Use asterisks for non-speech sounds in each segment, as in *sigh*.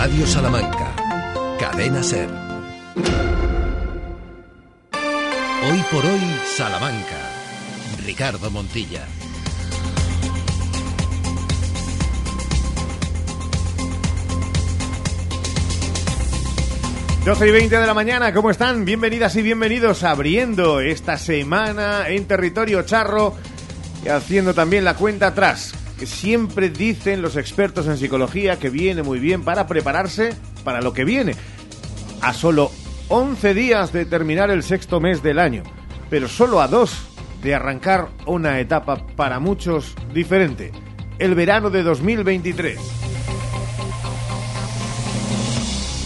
Radio Salamanca, Cadena Ser. Hoy por hoy, Salamanca. Ricardo Montilla. 12 y 20 de la mañana, ¿cómo están? Bienvenidas y bienvenidos abriendo esta semana en territorio charro y haciendo también la cuenta atrás, que siempre dicen los expertos en psicología que viene muy bien para prepararse para lo que viene. A solo 11 días de terminar el sexto mes del año, pero solo a dos de arrancar una etapa para muchos diferente, el verano de 2023.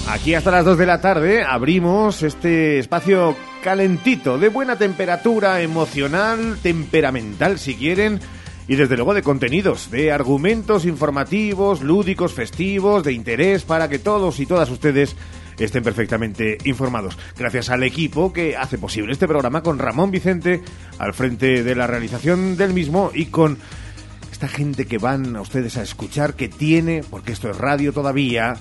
Aquí hasta las 2 de la tarde abrimos este espacio calentito, de buena temperatura emocional, temperamental si quieren, y desde luego de contenidos, de argumentos informativos, lúdicos, festivos, de interés para que todos y todas ustedes estén perfectamente informados. Gracias al equipo que hace posible este programa con Ramón Vicente al frente de la realización del mismo y con esta gente que van a ustedes a escuchar que tiene, porque esto es radio todavía,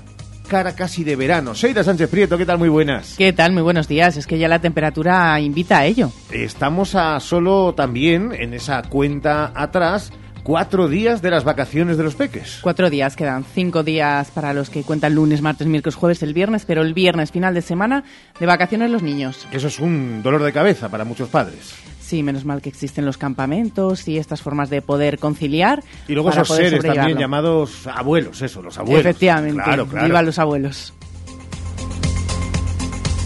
cara casi de verano. Seida Sánchez Prieto, ¿qué tal? Muy buenas. ¿Qué tal? Muy buenos días. Es que ya la temperatura invita a ello. Estamos a solo también en esa cuenta atrás cuatro días de las vacaciones de los peques. Cuatro días, quedan cinco días para los que cuentan lunes, martes, miércoles, jueves, el viernes, pero el viernes, final de semana, de vacaciones los niños. Eso es un dolor de cabeza para muchos padres. Sí, menos mal que existen los campamentos y estas formas de poder conciliar. Y luego esos seres también llamados abuelos, eso, los abuelos. Efectivamente, Claro, claro. viva los abuelos.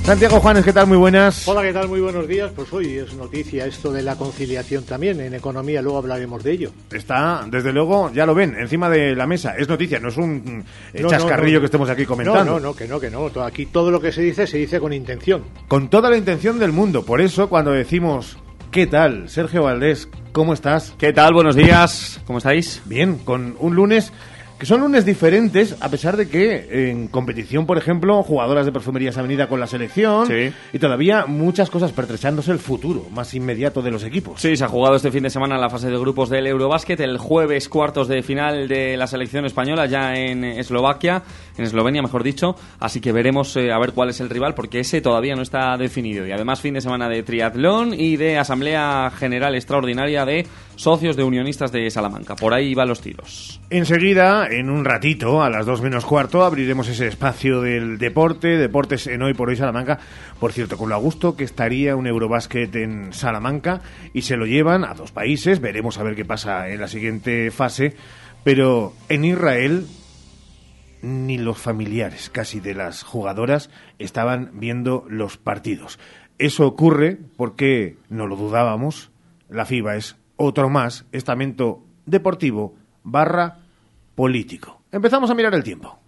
Santiago Juanes, ¿qué tal? Muy buenas. Hola, ¿qué tal? Muy buenos días. Pues hoy es noticia esto de la conciliación también. En economía luego hablaremos de ello. Está, desde luego, ya lo ven, encima de la mesa. Es noticia, no es un eh, No, chascarrillo no, no. que estemos aquí comentando. No, no, no, que no, que no. Aquí todo lo que se dice se dice con intención. Con toda la intención del mundo. Por eso, cuando decimos, ¿qué tal? Sergio Valdés, ¿cómo estás? ¿Qué tal? Buenos días. ¿Cómo estáis? Bien, con un lunes que son lunes diferentes, a pesar de que en competición, por ejemplo, jugadoras de perfumería se han venido con la selección Sí. y todavía muchas cosas pertrechándose el futuro más inmediato de los equipos. Sí, se ha jugado este fin de semana la fase de grupos del Eurobásquet. El jueves cuartos de final de la selección española ya en Eslovaquia, en Eslovenia mejor dicho. Así que veremos eh, a ver cuál es el rival porque ese todavía no está definido. Y además fin de semana de triatlón y de Asamblea General Extraordinaria de Socios de Unionistas de Salamanca. Por ahí van los tiros. Enseguida, en un ratito, a las dos menos cuarto, abriremos ese espacio del deporte, deportes en Hoy por Hoy Salamanca. Por cierto, con lo a gusto que estaría un Eurobásquet en Salamanca y se lo llevan a dos países, veremos a ver qué pasa en la siguiente fase, pero en Israel ni los familiares casi de las jugadoras estaban viendo los partidos. Eso ocurre porque, no lo dudábamos, la FIBA es otro más estamento deportivo barra político. Empezamos a mirar el tiempo.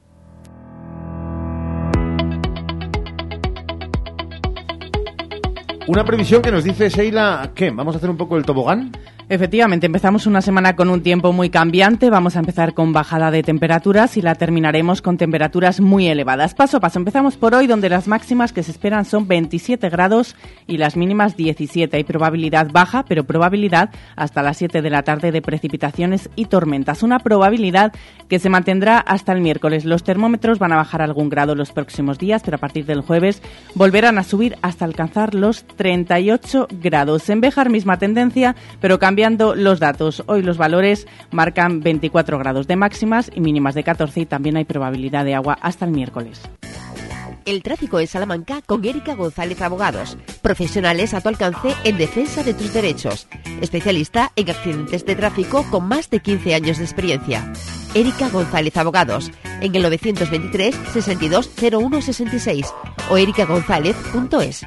Una previsión que nos dice Sheila, ¿qué? ¿Vamos a hacer un poco el tobogán? Efectivamente, empezamos una semana con un tiempo muy cambiante. Vamos a empezar con bajada de temperaturas y la terminaremos con temperaturas muy elevadas. Paso a paso, empezamos por hoy, donde las máximas que se esperan son 27 grados y las mínimas 17. Hay probabilidad baja, pero probabilidad hasta las 7 de la tarde de precipitaciones y tormentas. Una probabilidad que se mantendrá hasta el miércoles. Los termómetros van a bajar algún grado los próximos días, pero a partir del jueves volverán a subir hasta alcanzar los 38 grados. En Béjar, misma tendencia, pero cambiando los datos. Hoy los valores marcan 24 grados de máximas y mínimas de 14 y también hay probabilidad de agua hasta el miércoles. El tráfico en Salamanca con Erika González Abogados. Profesionales a tu alcance en defensa de tus derechos. Especialista en accidentes de tráfico con más de 15 años de experiencia. Erika González Abogados. En el 923 62 01 66 o ericagonzalez.es.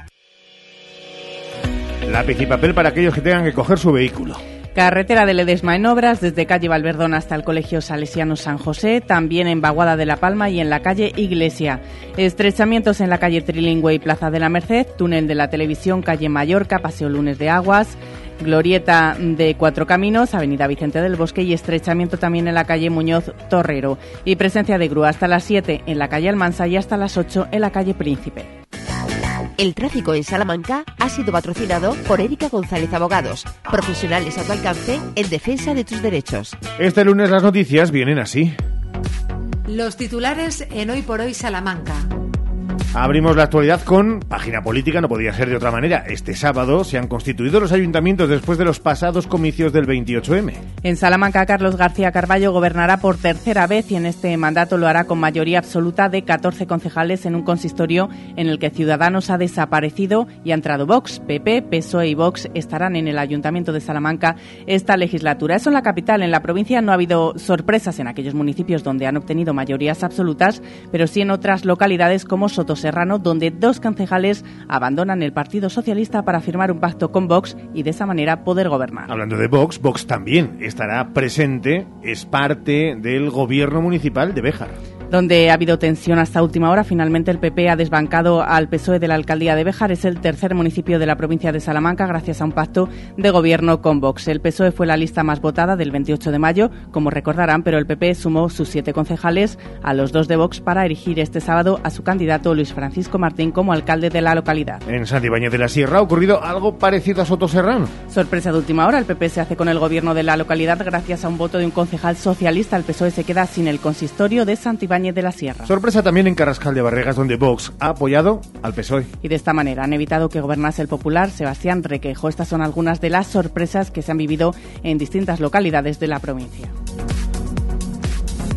Lápiz y papel para aquellos que tengan que coger su vehículo. Carretera de Ledesma en obras, desde calle Valverdón hasta el Colegio Salesiano San José, también en Baguada de la Palma y en la calle Iglesia. Estrechamientos en la calle Trilingüe y Plaza de la Merced, túnel de la televisión, calle Mallorca, Paseo Lunes de Aguas, Glorieta de Cuatro Caminos, Avenida Vicente del Bosque y estrechamiento también en la calle Muñoz Torrero. Y presencia de grúa hasta las 7 en la calle Almansa y hasta las 8 en la calle Príncipe. El tráfico en Salamanca ha sido patrocinado por Erika González Abogados. Profesionales a tu alcance en defensa de tus derechos. Este lunes las noticias vienen así. Los titulares en Hoy por Hoy Salamanca. Abrimos la actualidad con página política, no podía ser de otra manera. Este sábado se han constituido los ayuntamientos después de los pasados comicios del 28M. En Salamanca, Carlos García Carballo gobernará por tercera vez y en este mandato lo hará con mayoría absoluta de 14 concejales en un consistorio en el que Ciudadanos ha desaparecido y ha entrado Vox. PP, PSOE y Vox estarán en el ayuntamiento de Salamanca esta legislatura. Eso en la capital. En la provincia no ha habido sorpresas en aquellos municipios donde han obtenido mayorías absolutas, pero sí en otras localidades como Sotos Serrano, donde dos concejales abandonan el Partido Socialista para firmar un pacto con Vox y de esa manera poder gobernar. Hablando de Vox, Vox también estará presente, es parte del gobierno municipal de Béjar donde ha habido tensión hasta última hora. Finalmente el PP ha desbancado al PSOE de la alcaldía de Béjar. Es el tercer municipio de la provincia de Salamanca gracias a un pacto de gobierno con Vox. El PSOE fue la lista más votada del 28 de mayo, como recordarán, pero el PP sumó sus siete concejales a los dos de Vox para erigir este sábado a su candidato Luis Francisco Martín como alcalde de la localidad. En Santibáñez de la Sierra ha ocurrido algo parecido a Soto Serrano. Sorpresa de última hora, el PP se hace con el gobierno de la localidad gracias a un voto de un concejal socialista. El PSOE se queda sin el consistorio de Santibáñez de la Sierra. Sorpresa también en Carrascal de Barregas, donde Vox ha apoyado al PSOE. Y de esta manera han evitado que gobernase el popular Sebastián Requejo. Estas son algunas de las sorpresas que se han vivido en distintas localidades de la provincia.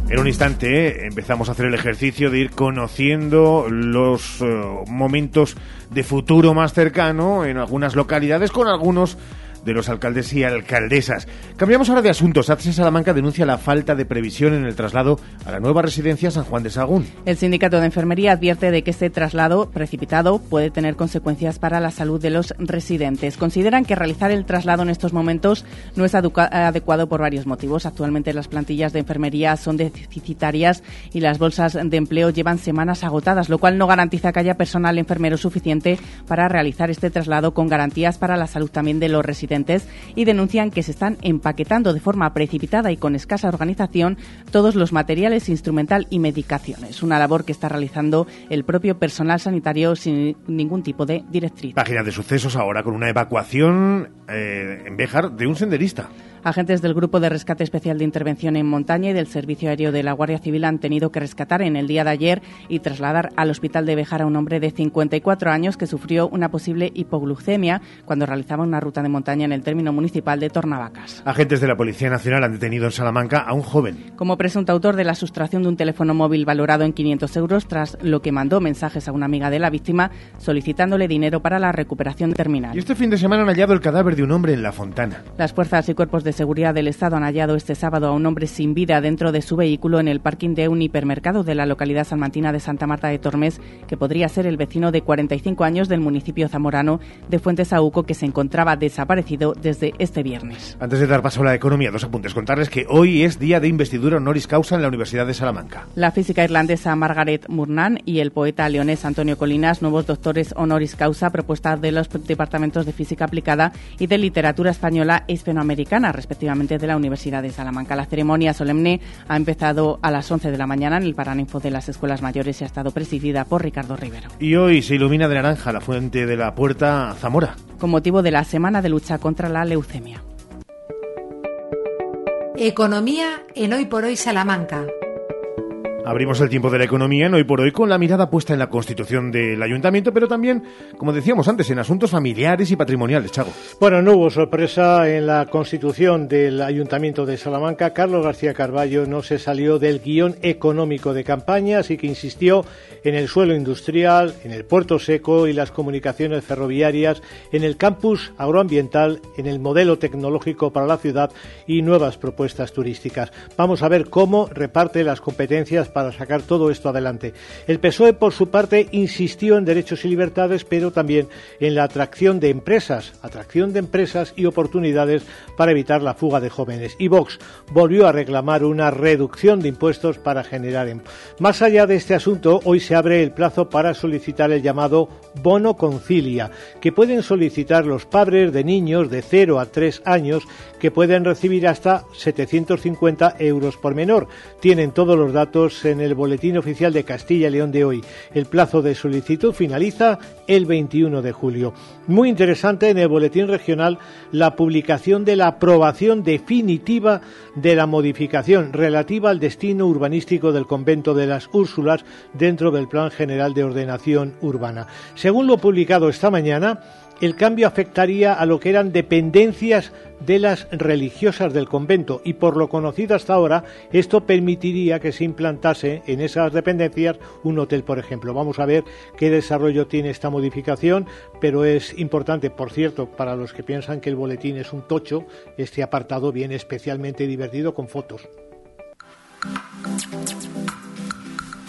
En un instante eh, empezamos a hacer el ejercicio de ir conociendo los eh, momentos de futuro más cercano en algunas localidades con algunos de los alcaldes y alcaldesas. Cambiamos ahora de asuntos. ACS Salamanca denuncia la falta de previsión en el traslado a la nueva residencia San Juan de Sagún. El sindicato de enfermería advierte de que este traslado precipitado puede tener consecuencias para la salud de los residentes. Consideran que realizar el traslado en estos momentos no es adecuado por varios motivos. Actualmente las plantillas de enfermería son deficitarias y las bolsas de empleo llevan semanas agotadas, lo cual no garantiza que haya personal enfermero suficiente para realizar este traslado con garantías para la salud también de los residentes y denuncian que se están empaquetando de forma precipitada y con escasa organización todos los materiales instrumental y medicaciones. Una labor que está realizando el propio personal sanitario sin ningún tipo de directriz. Página de sucesos ahora con una evacuación eh, en Béjar de un senderista. Agentes del Grupo de Rescate Especial de Intervención en Montaña y del Servicio Aéreo de la Guardia Civil han tenido que rescatar en el día de ayer y trasladar al hospital de Bejar a un hombre de 54 años que sufrió una posible hipoglucemia cuando realizaba una ruta de montaña en el término municipal de Tornavacas. Agentes de la Policía Nacional han detenido en Salamanca a un joven. Como presunto autor de la sustracción de un teléfono móvil valorado en 500 euros, tras lo que mandó mensajes a una amiga de la víctima solicitándole dinero para la recuperación terminal. Y este fin de semana han hallado el cadáver de un hombre en La Fontana. Las fuerzas y cuerpos de Seguridad del Estado han hallado este sábado a un hombre sin vida dentro de su vehículo en el parking de un hipermercado de la localidad salmantina de Santa Marta de Tormes, que podría ser el vecino de 45 años del municipio zamorano de Fuentes Auco, que se encontraba desaparecido desde este viernes. Antes de dar paso a la economía, dos apuntes. Contarles que hoy es día de investidura honoris causa en la Universidad de Salamanca. La física irlandesa Margaret Murnan y el poeta leonés Antonio Colinas, nuevos doctores honoris causa, propuesta de los departamentos de física aplicada y de literatura española e hispanoamericana, respectivamente de la Universidad de Salamanca. La ceremonia solemne ha empezado a las 11 de la mañana en el Paraninfo de las Escuelas Mayores y ha estado presidida por Ricardo Rivero. Y hoy se ilumina de naranja la fuente de la Puerta Zamora. Con motivo de la Semana de Lucha contra la Leucemia. Economía en Hoy por Hoy Salamanca. Abrimos el tiempo de la economía en hoy por hoy con la mirada puesta en la constitución del ayuntamiento, pero también, como decíamos antes, en asuntos familiares y patrimoniales, Chago. Bueno, no hubo sorpresa en la constitución del ayuntamiento de Salamanca. Carlos García Carballo no se salió del guion económico de campaña, así que insistió en el suelo industrial, en el puerto seco y las comunicaciones ferroviarias, en el campus agroambiental, en el modelo tecnológico para la ciudad y nuevas propuestas turísticas. Vamos a ver cómo reparte las competencias para sacar todo esto adelante. El PSOE, por su parte, insistió en derechos y libertades, pero también en la atracción de empresas, atracción de empresas y oportunidades para evitar la fuga de jóvenes. Y Vox volvió a reclamar una reducción de impuestos para generar empleo. Más allá de este asunto, hoy se abre el plazo para solicitar el llamado bono concilia, que pueden solicitar los padres de niños de 0 a 3 años que pueden recibir hasta 750 euros por menor. Tienen todos los datos en el Boletín Oficial de Castilla y León de hoy. El plazo de solicitud finaliza el 21 de julio. Muy interesante en el Boletín Regional la publicación de la aprobación definitiva de la modificación relativa al destino urbanístico del convento de las Úrsulas dentro del Plan General de Ordenación Urbana. Según lo publicado esta mañana, el cambio afectaría a lo que eran dependencias de las religiosas del convento y por lo conocido hasta ahora esto permitiría que se implantase en esas dependencias un hotel por ejemplo. Vamos a ver qué desarrollo tiene esta modificación pero es importante por cierto para los que piensan que el boletín es un tocho este apartado viene especialmente divertido con fotos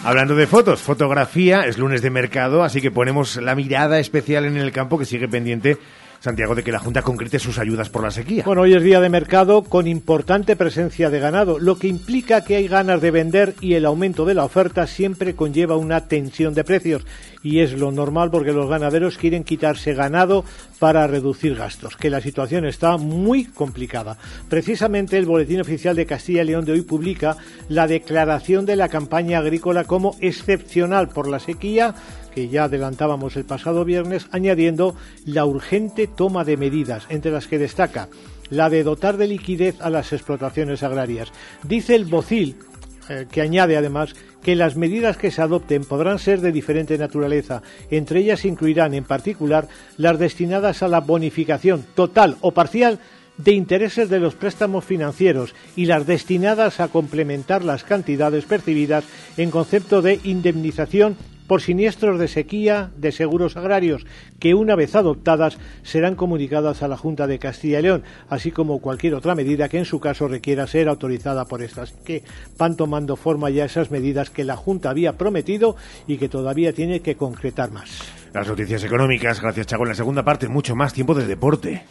Hablando de fotos, fotografía, es lunes de mercado, así que ponemos la mirada especial en el campo que sigue pendiente Santiago, de que la Junta concrete sus ayudas por la sequía. Bueno, hoy es día de mercado con importante presencia de ganado, lo que implica que hay ganas de vender y el aumento de la oferta siempre conlleva una tensión de precios. Y es lo normal porque los ganaderos quieren quitarse ganado para reducir gastos, que la situación está muy complicada. Precisamente el Boletín Oficial de Castilla y León de hoy publica la declaración de la campaña agrícola como excepcional por la sequía que ya adelantábamos el pasado viernes, añadiendo la urgente toma de medidas, entre las que destaca la de dotar de liquidez a las explotaciones agrarias. Dice el Bocil, eh, que añade además que las medidas que se adopten podrán ser de diferente naturaleza. Entre ellas incluirán, en particular, las destinadas a la bonificación total o parcial de intereses de los préstamos financieros y las destinadas a complementar las cantidades percibidas en concepto de indemnización por siniestros de sequía de seguros agrarios que una vez adoptadas serán comunicadas a la Junta de Castilla y León, así como cualquier otra medida que en su caso requiera ser autorizada por estas, que van tomando forma ya esas medidas que la Junta había prometido y que todavía tiene que concretar más. Las noticias económicas, gracias Chago, en la segunda parte, mucho más tiempo de deporte.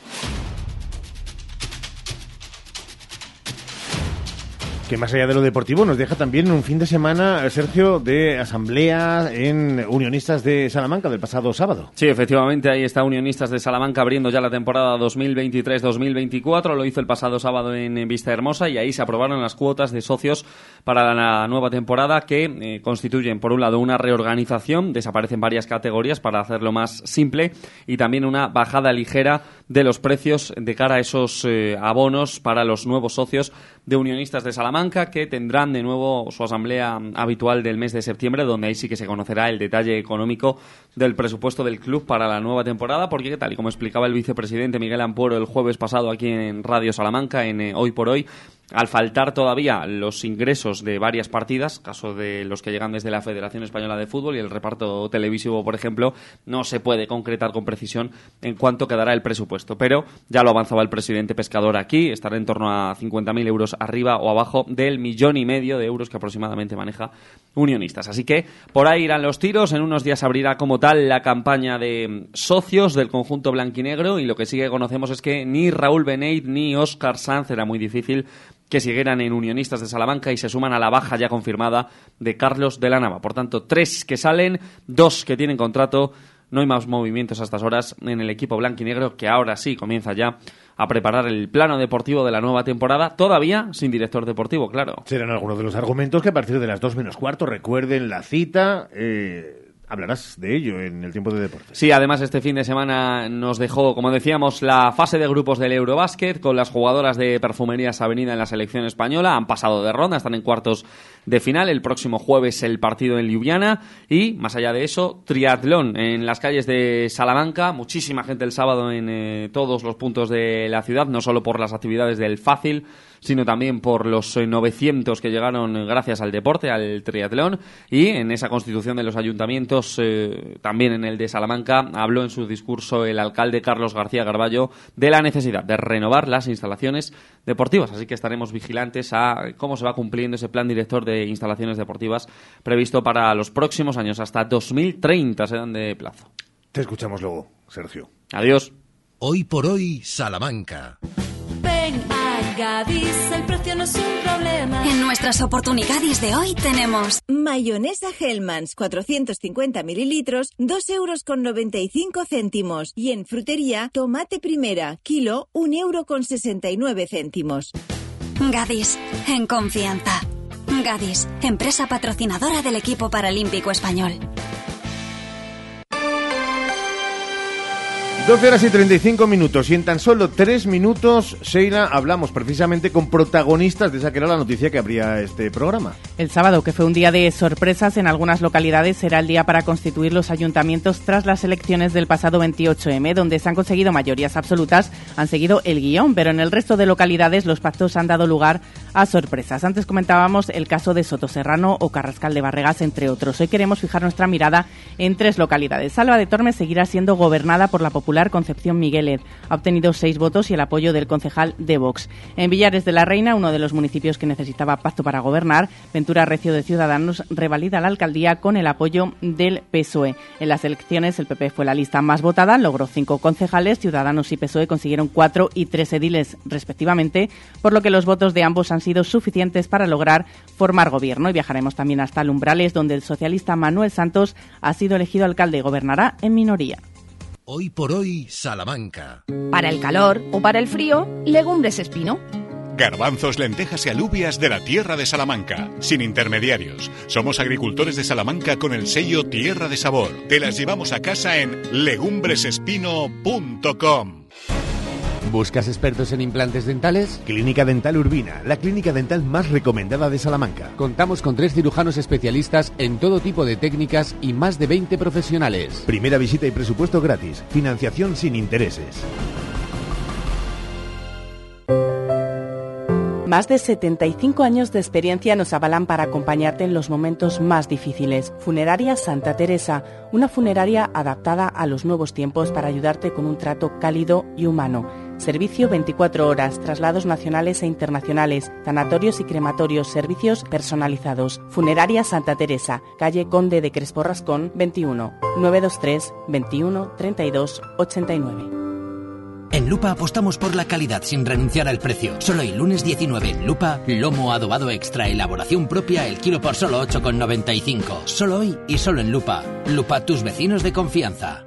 Más allá de lo deportivo nos deja también un fin de semana, Sergio, de asamblea en Unionistas de Salamanca del pasado sábado. Sí, efectivamente, ahí está Unionistas de Salamanca abriendo ya la temporada 2023-2024. Lo hizo el pasado sábado en Vista Hermosa y ahí se aprobaron las cuotas de socios para la nueva temporada que eh, constituyen, por un lado, una reorganización, desaparecen varias categorías para hacerlo más simple y también una bajada ligera de los precios de cara a esos eh, abonos para los nuevos socios de Unionistas de Salamanca que tendrán de nuevo su asamblea habitual del mes de septiembre donde ahí sí que se conocerá el detalle económico del presupuesto del club para la nueva temporada porque tal y como explicaba el vicepresidente Miguel Ampuero el jueves pasado aquí en Radio Salamanca en eh, Hoy por Hoy al faltar todavía los ingresos de varias partidas, caso de los que llegan desde la Federación Española de Fútbol y el reparto televisivo, por ejemplo, no se puede concretar con precisión en cuánto quedará el presupuesto. Pero ya lo avanzaba el presidente pescador aquí, estará en torno a 50.000 euros arriba o abajo del millón y medio de euros que aproximadamente maneja Unionistas. Así que por ahí irán los tiros. En unos días abrirá como tal la campaña de socios del conjunto blanquinegro y lo que sí que conocemos es que ni Raúl Beneit ni Oscar Sanz era muy difícil que siguieran en Unionistas de Salamanca y se suman a la baja ya confirmada de Carlos de la Nava. Por tanto, tres que salen, dos que tienen contrato. No hay más movimientos a estas horas en el equipo blanquinegro que ahora sí comienza ya a preparar el plano deportivo de la nueva temporada, todavía sin director deportivo, claro. Serán algunos de los argumentos que a partir de las dos menos cuarto recuerden la cita. Eh hablarás de ello en el tiempo de deporte. Sí, además este fin de semana nos dejó, como decíamos, la fase de grupos del Eurobásquet con las jugadoras de Perfumerías Avenida en la selección española. Han pasado de ronda, están en cuartos de final. El próximo jueves el partido en Ljubljana y, más allá de eso, triatlón en las calles de Salamanca. Muchísima gente el sábado en eh, todos los puntos de la ciudad, no solo por las actividades del Fácil, sino también por los 900 eh, que llegaron gracias al deporte, al triatlón, y en esa constitución de los ayuntamientos, eh, también en el de Salamanca, habló en su discurso el alcalde Carlos García Garballo de la necesidad de renovar las instalaciones deportivas. Así que estaremos vigilantes a cómo se va cumpliendo ese plan director de instalaciones deportivas previsto para los próximos años, hasta 2030 se dan de plazo. Te escuchamos luego, Sergio. Adiós. Hoy por hoy, Salamanca. Gadis, el precio no es un problema. En nuestras oportunidades de hoy tenemos mayonesa Hellmann's 450 mililitros, 2 euros con 95 céntimos. Y en frutería, tomate primera, kilo, 1 euro con 69 céntimos. Gadis, en confianza. Gadis, empresa patrocinadora del equipo paralímpico español. 12 horas y 35 minutos y en tan solo 3 minutos, Sheila, hablamos precisamente con protagonistas de esa que era la noticia que abría este programa. El sábado, que fue un día de sorpresas en algunas localidades, será el día para constituir los ayuntamientos tras las elecciones del pasado 28M, donde se han conseguido mayorías absolutas, han seguido el guion, pero en el resto de localidades los pactos han dado lugar a sorpresas. Antes comentábamos el caso de Soto Serrano o Carrascal de Barregas, entre otros. Hoy queremos fijar nuestra mirada en tres localidades. Salva de Tormes seguirá siendo gobernada por la popular Concepción Miguelet. Ha obtenido seis votos y el apoyo del concejal de Vox. En Villares de la Reina, uno de los municipios que necesitaba pacto para gobernar, Ventura Recio de Ciudadanos revalida la alcaldía con el apoyo del PSOE. En las elecciones, el PP fue la lista más votada, logró cinco concejales, Ciudadanos y PSOE consiguieron cuatro y tres ediles, respectivamente, por lo que los votos de ambos han sido suficientes para lograr formar gobierno. Y viajaremos también hasta Lumbrales, donde el socialista Manuel Santos ha sido elegido alcalde y gobernará en minoría. Hoy por hoy, Salamanca. Para el calor o para el frío, legumbres espino. Garbanzos, lentejas y alubias de la tierra de Salamanca, sin intermediarios. Somos agricultores de Salamanca con el sello Tierra de Sabor. Te las llevamos a casa en legumbresespino.com. ¿Buscas expertos en implantes dentales? Clínica Dental Urbina, la clínica dental más recomendada de Salamanca. Contamos con tres cirujanos especialistas en todo tipo de técnicas y más de 20 profesionales. Primera visita y presupuesto gratis. Financiación sin intereses. Más de 75 años de experiencia nos avalan para acompañarte en los momentos más difíciles. Funeraria Santa Teresa, una funeraria adaptada a los nuevos tiempos para ayudarte con un trato cálido y humano. Servicio 24 horas, traslados nacionales e internacionales, sanatorios y crematorios, servicios personalizados. Funeraria Santa Teresa, calle Conde de Crespo Rascón, 21, 923 21 32 89. En Lupa apostamos por la calidad sin renunciar al precio. Solo el lunes 19 en Lupa, lomo adobado extra, elaboración propia, el kilo por solo 8,95. Solo hoy y solo en Lupa. Lupa, tus vecinos de confianza.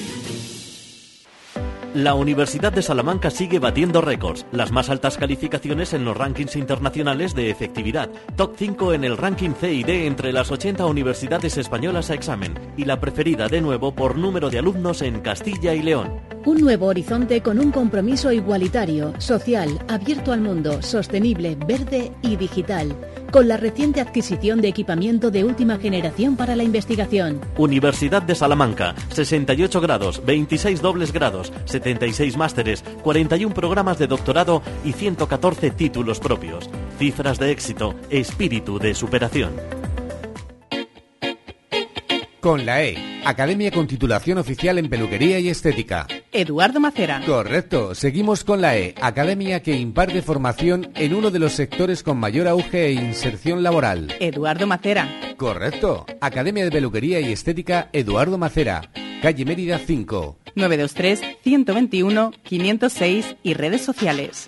La Universidad de Salamanca sigue batiendo récords, las más altas calificaciones en los rankings internacionales de efectividad, top 5 en el ranking CID entre las 80 universidades españolas a examen. Y la preferida de nuevo por número de alumnos en Castilla y León. Un nuevo horizonte con un compromiso igualitario, social, abierto al mundo, sostenible, verde y digital con la reciente adquisición de equipamiento de última generación para la investigación. Universidad de Salamanca, 68 grados, 26 dobles grados, 76 másteres, 41 programas de doctorado y 114 títulos propios. Cifras de éxito, espíritu de superación. Con la E, Academia con titulación oficial en peluquería y estética. Eduardo Macera. Correcto, seguimos con la E, Academia que imparte formación en uno de los sectores con mayor auge e inserción laboral. Eduardo Macera. Correcto, Academia de Peluquería y Estética Eduardo Macera, calle Mérida 5. 923 121 506 y redes sociales.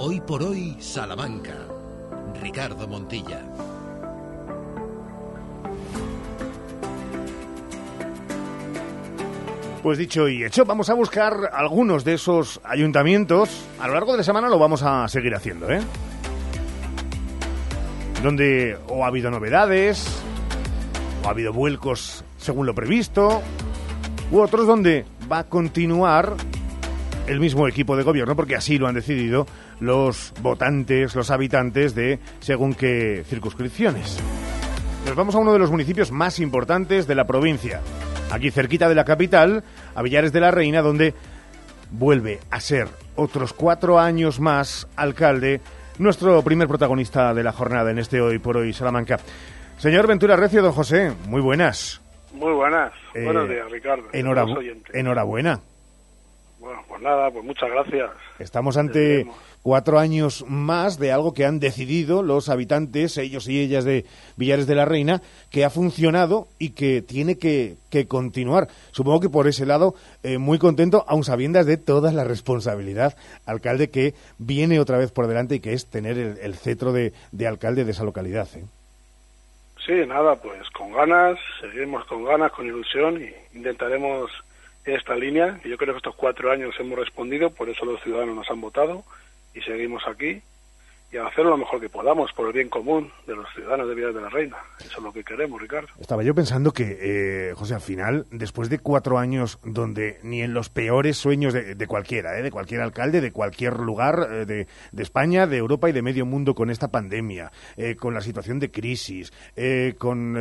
Hoy por hoy, Salamanca. Ricardo Montilla. Pues dicho y hecho, vamos a buscar algunos de esos ayuntamientos. A lo largo de la semana lo vamos a seguir haciendo, ¿eh? Donde o ha habido novedades, o ha habido vuelcos según lo previsto, u otros donde va a continuar el mismo equipo de gobierno, porque así lo han decidido los votantes, los habitantes de según qué circunscripciones. Nos vamos a uno de los municipios más importantes de la provincia, aquí cerquita de la capital, a Villares de la Reina, donde vuelve a ser otros cuatro años más alcalde, nuestro primer protagonista de la jornada en este Hoy por Hoy Salamanca. Señor Ventura Recio, don José, muy buenas. Muy buenas. Eh, Buenos días, Ricardo. Enhorabu- enhorabuena. Bueno, pues nada, pues muchas gracias. Estamos ante cuatro años más de algo que han decidido los habitantes, ellos y ellas de Villares de la Reina, que ha funcionado y que tiene que, que continuar. Supongo que por ese lado, eh, muy contento, aun sabiendas de toda la responsabilidad, alcalde, que viene otra vez por delante y que es tener el, el cetro de, de alcalde de esa localidad. ¿eh? Sí, nada, pues con ganas, seguimos con ganas, con ilusión y intentaremos esta línea. Yo creo que estos cuatro años hemos respondido, por eso los ciudadanos nos han votado y seguimos aquí y a hacer lo mejor que podamos por el bien común de los ciudadanos de Villas de la Reina. Eso es lo que queremos, Ricardo. Estaba yo pensando que, eh, José, al final, después de cuatro años donde ni en los peores sueños de, de cualquiera, eh, de cualquier alcalde, de cualquier lugar eh, de, de España, de Europa y de medio mundo con esta pandemia, eh, con la situación de crisis, eh, con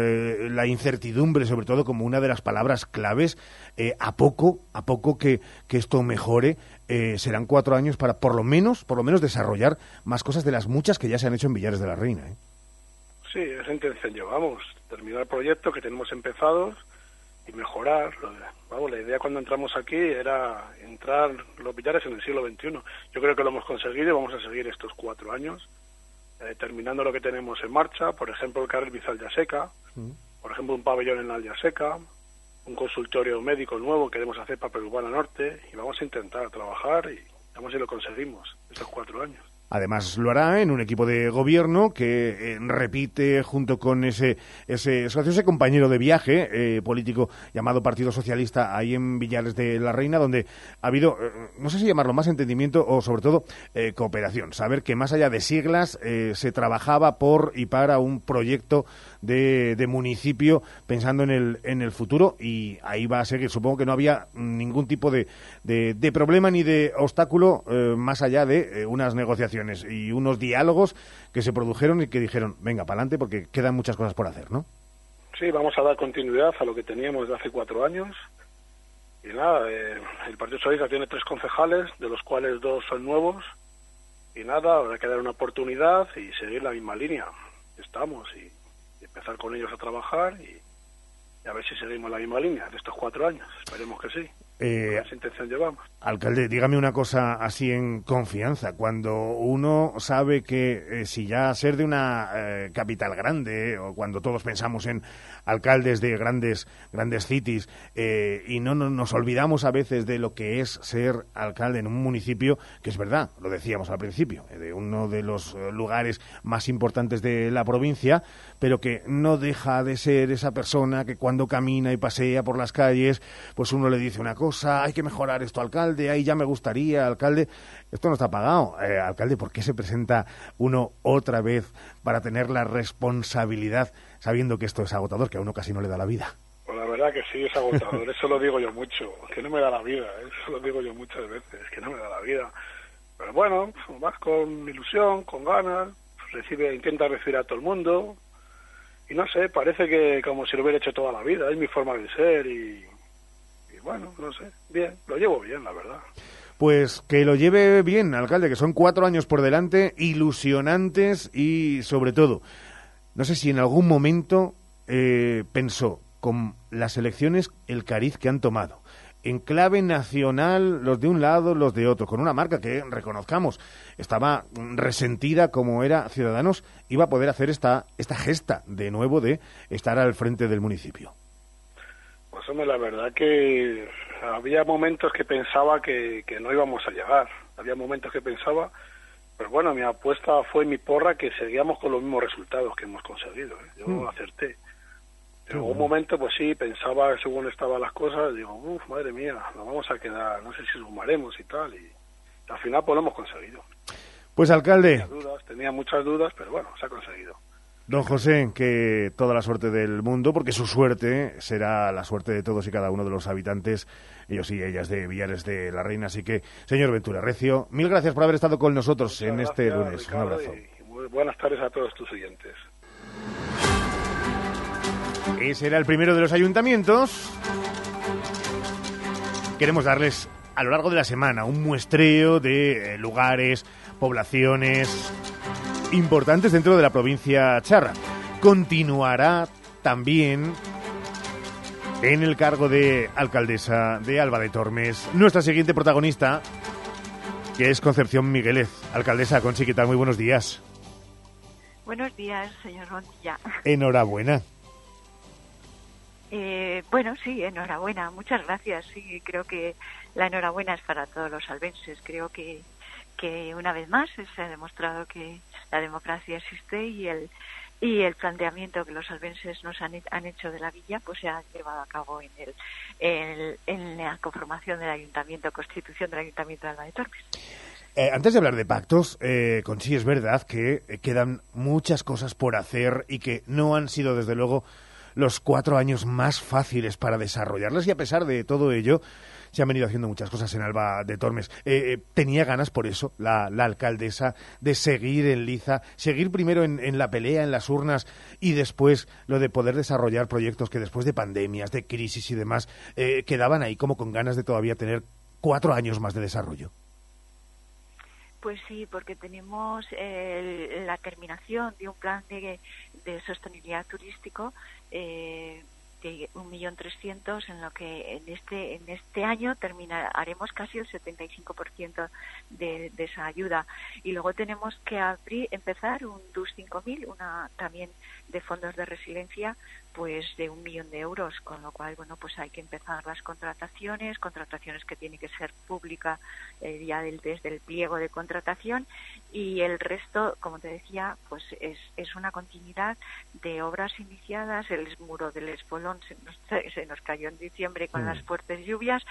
la incertidumbre, sobre todo como una de las palabras claves, a poco, a poco que, que esto mejore, eh, serán cuatro años para por lo menos, por lo menos desarrollar más cosas de las muchas que ya se han hecho en Villares de la Reina. ¿eh? Sí, esa intención llevamos, terminar el proyecto que tenemos empezados y mejorar. Vamos, la idea cuando entramos aquí era entrar los billares en el siglo XXI. Yo creo que lo hemos conseguido y vamos a seguir estos cuatro años, eh, terminando lo que tenemos en marcha, por ejemplo, el carril Bizal Yaseca, por ejemplo, un pabellón en la Seca, un consultorio médico nuevo que queremos hacer para Peruana Norte y vamos a intentar trabajar y vamos si lo conseguimos estos cuatro años. Además lo hará en un equipo de gobierno que eh, repite junto con ese ese, ese compañero de viaje eh, político llamado Partido Socialista ahí en Villares de la Reina, donde ha habido, eh, no sé si llamarlo más entendimiento o sobre todo cooperación. Saber que más allá de siglas se trabajaba por y para un proyecto de, de municipio pensando en el, en el futuro y ahí va a seguir. Supongo que no había ningún tipo de, de, problema ni de obstáculo más allá de unas negociaciones y unos diálogos que se produjeron y que dijeron, venga, para adelante porque quedan muchas cosas por hacer, ¿no? Sí, vamos a dar continuidad a lo que teníamos de hace cuatro años. Y nada, eh, el Partido Socialista tiene tres concejales, de los cuales dos son nuevos. Y nada, habrá que dar una oportunidad y seguir la misma línea. Estamos y, empezar con ellos a trabajar y, y a ver si seguimos la misma línea de estos cuatro años. Esperemos que sí. Eh, Esa intención llevamos. Alcalde, dígame una cosa así en confianza. Cuando uno sabe que eh, si ya ser de una eh, capital grande, o cuando todos pensamos en alcaldes de grandes, grandes cities, y no, no- nos olvidamos a veces de lo que es ser alcalde en un municipio, que es verdad, lo decíamos al principio, de uno de los lugares más importantes de la provincia, pero que no deja de ser esa persona que cuando camina y pasea por las calles, pues uno le dice una cosa, hay que mejorar esto, alcalde, ahí ya me gustaría, alcalde. Esto no está pagado. Eh, alcalde, ¿por qué se presenta uno otra vez para tener la responsabilidad, sabiendo que esto es agotador, que a uno casi no le da la vida? Pues la verdad que sí, es agotador. Eso lo digo yo mucho. Que no me da la vida. Eso lo digo yo muchas veces. Que no me da la vida. Pero bueno, vas con ilusión, con ganas. Recibe, intenta recibir a todo el mundo. Y no sé, parece que como si lo hubiera hecho toda la vida. Es mi forma de ser y bueno, no sé. Bien, lo llevo bien, la verdad. Pues que lo lleve bien, alcalde, que son cuatro años por delante, ilusionantes y sobre todo, no sé si en algún momento eh, pensó con las elecciones el cariz que han tomado. En clave nacional, los de un lado, los de otro, con una marca que, reconozcamos, estaba resentida como era Ciudadanos, iba a poder hacer esta, esta gesta de nuevo de estar al frente del municipio. Hombre, la verdad que había momentos que pensaba que, que no íbamos a llegar. Había momentos que pensaba, pero bueno, mi apuesta fue mi porra que seguíamos con los mismos resultados que hemos conseguido. ¿eh? Yo Mm. acerté. En algún momento, pues sí, pensaba según estaban las cosas, digo, uff, madre mía, nos vamos a quedar, no sé si sumaremos y tal. Y al final, pues lo hemos conseguido. Pues alcalde, Tenía dudas, tenía muchas dudas, pero bueno, se ha conseguido. Don José, que toda la suerte del mundo, porque su suerte será la suerte de todos y cada uno de los habitantes, ellos y ellas de Villares de la Reina. Así que, señor Ventura Recio, mil gracias por haber estado con nosotros en este lunes. Un abrazo. y buenas tardes a todos tus oyentes. Ese era el primero de los ayuntamientos. Queremos darles a lo largo de la semana, un muestreo de eh, lugares, poblaciones importantes dentro de la provincia charra. Continuará también en el cargo de alcaldesa de Alba de Tormes. Nuestra siguiente protagonista, que es Concepción Miguelez. Alcaldesa Conchi, ¿qué tal? Muy buenos días. Buenos días, señor Montilla. *laughs* Enhorabuena. Eh, bueno, sí, enhorabuena. Muchas gracias. Sí, creo que la enhorabuena es para todos los albenses. Creo que, que una vez más se ha demostrado que la democracia existe y el y el planteamiento que los albenses nos han, han hecho de la villa pues se ha llevado a cabo en el, en, la conformación del ayuntamiento, constitución del ayuntamiento de Alba de Tormes. Eh, antes de hablar de pactos, eh, con sí es verdad que eh, quedan muchas cosas por hacer y que no han sido, desde luego, los cuatro años más fáciles para desarrollarlas y a pesar de todo ello, se han venido haciendo muchas cosas en Alba de Tormes. Eh, eh, tenía ganas por eso la, alcaldesa de seguir en liza, seguir primero en, la pelea, en las urnas y después lo de poder desarrollar proyectos que después de pandemias, de crisis y demás, eh, quedaban ahí como con ganas de todavía tener cuatro años más de desarrollo. Pues sí, porque tenemos la terminación de un plan de, de sostenibilidad turístico eh, de un millón trescientos en lo que en este en este año terminaremos casi el 75% de, de esa ayuda. Y luego tenemos que abrir empezar un DUS 5000 una también de fondos de resiliencia pues de un millón de euros con lo cual bueno pues hay que empezar las contrataciones contrataciones que tienen que ser pública eh, ya del, desde el pliego de contratación y el resto como te decía pues es, es una continuidad de obras iniciadas el muro del espolón se nos, *laughs* se nos cayó en diciembre con mm. las fuertes lluvias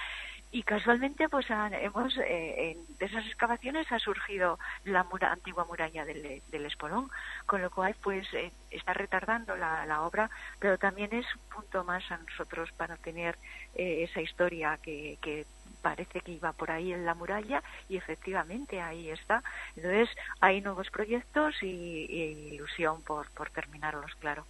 y casualmente pues hemos eh, de esas excavaciones ha surgido la antigua muralla del, Espolón con lo cual pues eh, está retardando la, la, obra pero también es un punto más a nosotros para tener eh, esa historia que, que parece que iba por ahí en la muralla y efectivamente ahí está. Entonces hay nuevos proyectos y, ilusión por terminarlos, claro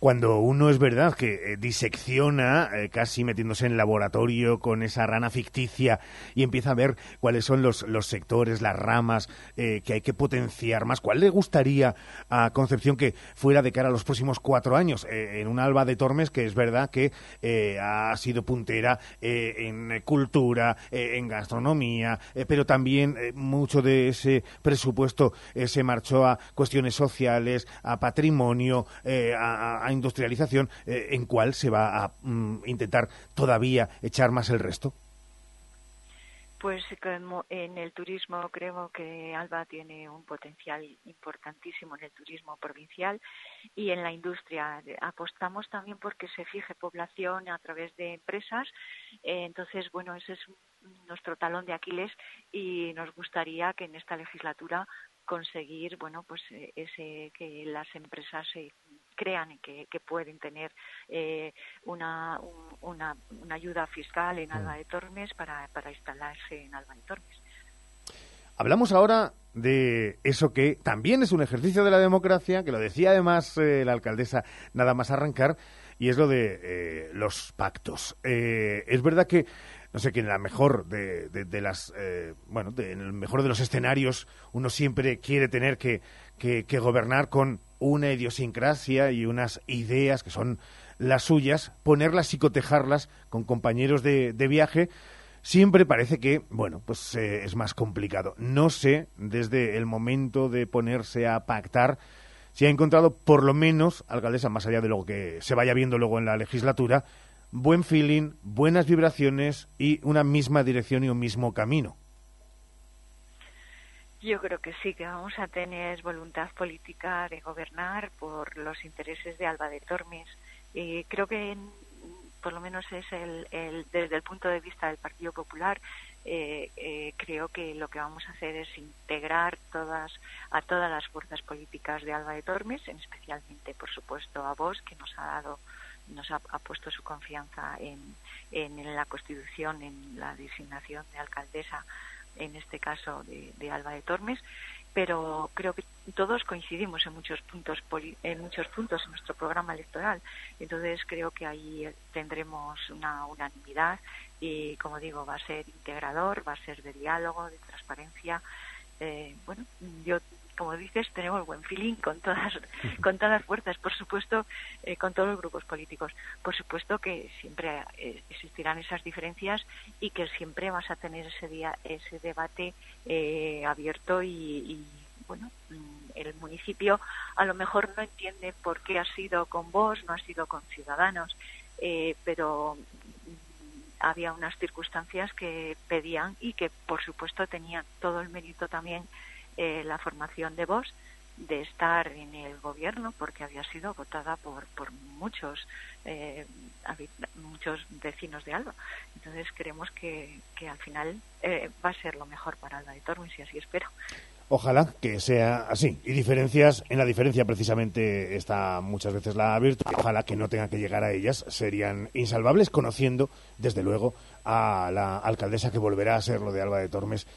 cuando uno es verdad que eh, disecciona, eh, casi metiéndose en laboratorio con esa rana ficticia y empieza a ver cuáles son los, los sectores, las ramas eh, que hay que potenciar más, ¿cuál le gustaría a Concepción que fuera de cara a los próximos cuatro años? en un alba de Tormes que es verdad que ha sido puntera en cultura, en gastronomía, pero también mucho de ese presupuesto se marchó a cuestiones sociales, a patrimonio, a industrialización, eh, ¿en cuál se va a mm, intentar todavía echar más el resto? Pues en el turismo creo que Alba tiene un potencial importantísimo en el turismo provincial y en la industria. Apostamos también porque se fije población a través de empresas. Eh, entonces, bueno, ese es nuestro talón de Aquiles y nos gustaría que en esta legislatura conseguir, bueno, pues eh, ese que las empresas se crean que, que pueden tener eh, una, una, ayuda fiscal en Alba de Tormes para, para instalarse en Alba de Tormes. Hablamos ahora de eso que también es un ejercicio de la democracia, que lo decía además eh, la alcaldesa nada más arrancar, y es lo de eh, los pactos. es verdad que no sé, que en la mejor de, de, las, bueno, en el mejor de los escenarios uno siempre quiere tener que, que, gobernar con una idiosincrasia y unas ideas que son las suyas, ponerlas y cotejarlas con compañeros de, viaje, siempre parece que, bueno, pues eh, es más complicado. No sé, desde el momento de ponerse a pactar, si ha encontrado por lo menos, alcaldesa, más allá de lo que se vaya viendo luego en la legislatura, buen feeling, buenas vibraciones y una misma dirección y un mismo camino. Yo creo que sí, que vamos a tener voluntad política de gobernar por los intereses de Alba de Tormes. Y creo que por lo menos es el, desde el punto de vista del Partido Popular, eh, eh, creo que lo que vamos a hacer es integrar todas a todas las fuerzas políticas de Alba de Tormes, especialmente, por supuesto, a vos, que nos ha dado nos ha, puesto su confianza en, en la Constitución, en la designación de alcaldesa en este caso de, Alba de Tormes, pero creo que todos coincidimos en muchos puntos en muchos puntos en nuestro programa electoral. Entonces creo que ahí tendremos una unanimidad y como digo va a ser integrador va a ser de diálogo de transparencia. Eh, bueno yo como dices tenemos buen feeling con todas *laughs* con todas las fuerzas por supuesto eh, con todos los grupos políticos. Por supuesto que siempre eh, existirán esas diferencias y que siempre vas a tener ese día ese debate abierto y bueno el municipio a lo mejor no entiende por qué ha sido con vos, no ha sido con ciudadanos, eh, pero mm, había unas circunstancias que pedían y que por supuesto tenían todo el mérito también eh, la formación de vos de estar en el gobierno porque había sido votada por, por muchos eh, muchos vecinos de Alba. Entonces creemos que, que al final va a ser lo mejor para Alba de Tormes y así espero. Ojalá que sea así. Y diferencias, en la diferencia precisamente está muchas veces la virtud. Ojalá que no tenga que llegar a ellas. Serían insalvables, conociendo, desde luego, a la alcaldesa que volverá a ser lo de Alba de Tormes,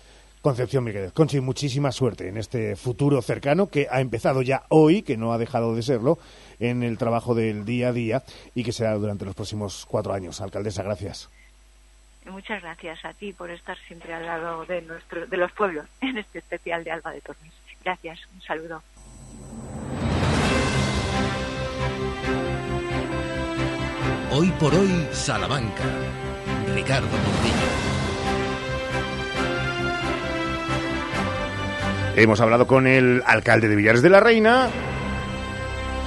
Concepción Miguel. Conchi, muchísima suerte en este futuro cercano que ha empezado ya hoy, que no ha dejado de serlo, en el trabajo del día a día y que será durante los próximos cuatro años. Alcaldesa, gracias. Muchas gracias a ti por estar siempre al lado de, nuestro, de los pueblos, *laughs* en este especial de Alba de Tormes. Gracias, un saludo. Hoy por hoy, Salamanca. Ricardo Montillo. Hemos hablado con el alcalde de Villares de la Reina,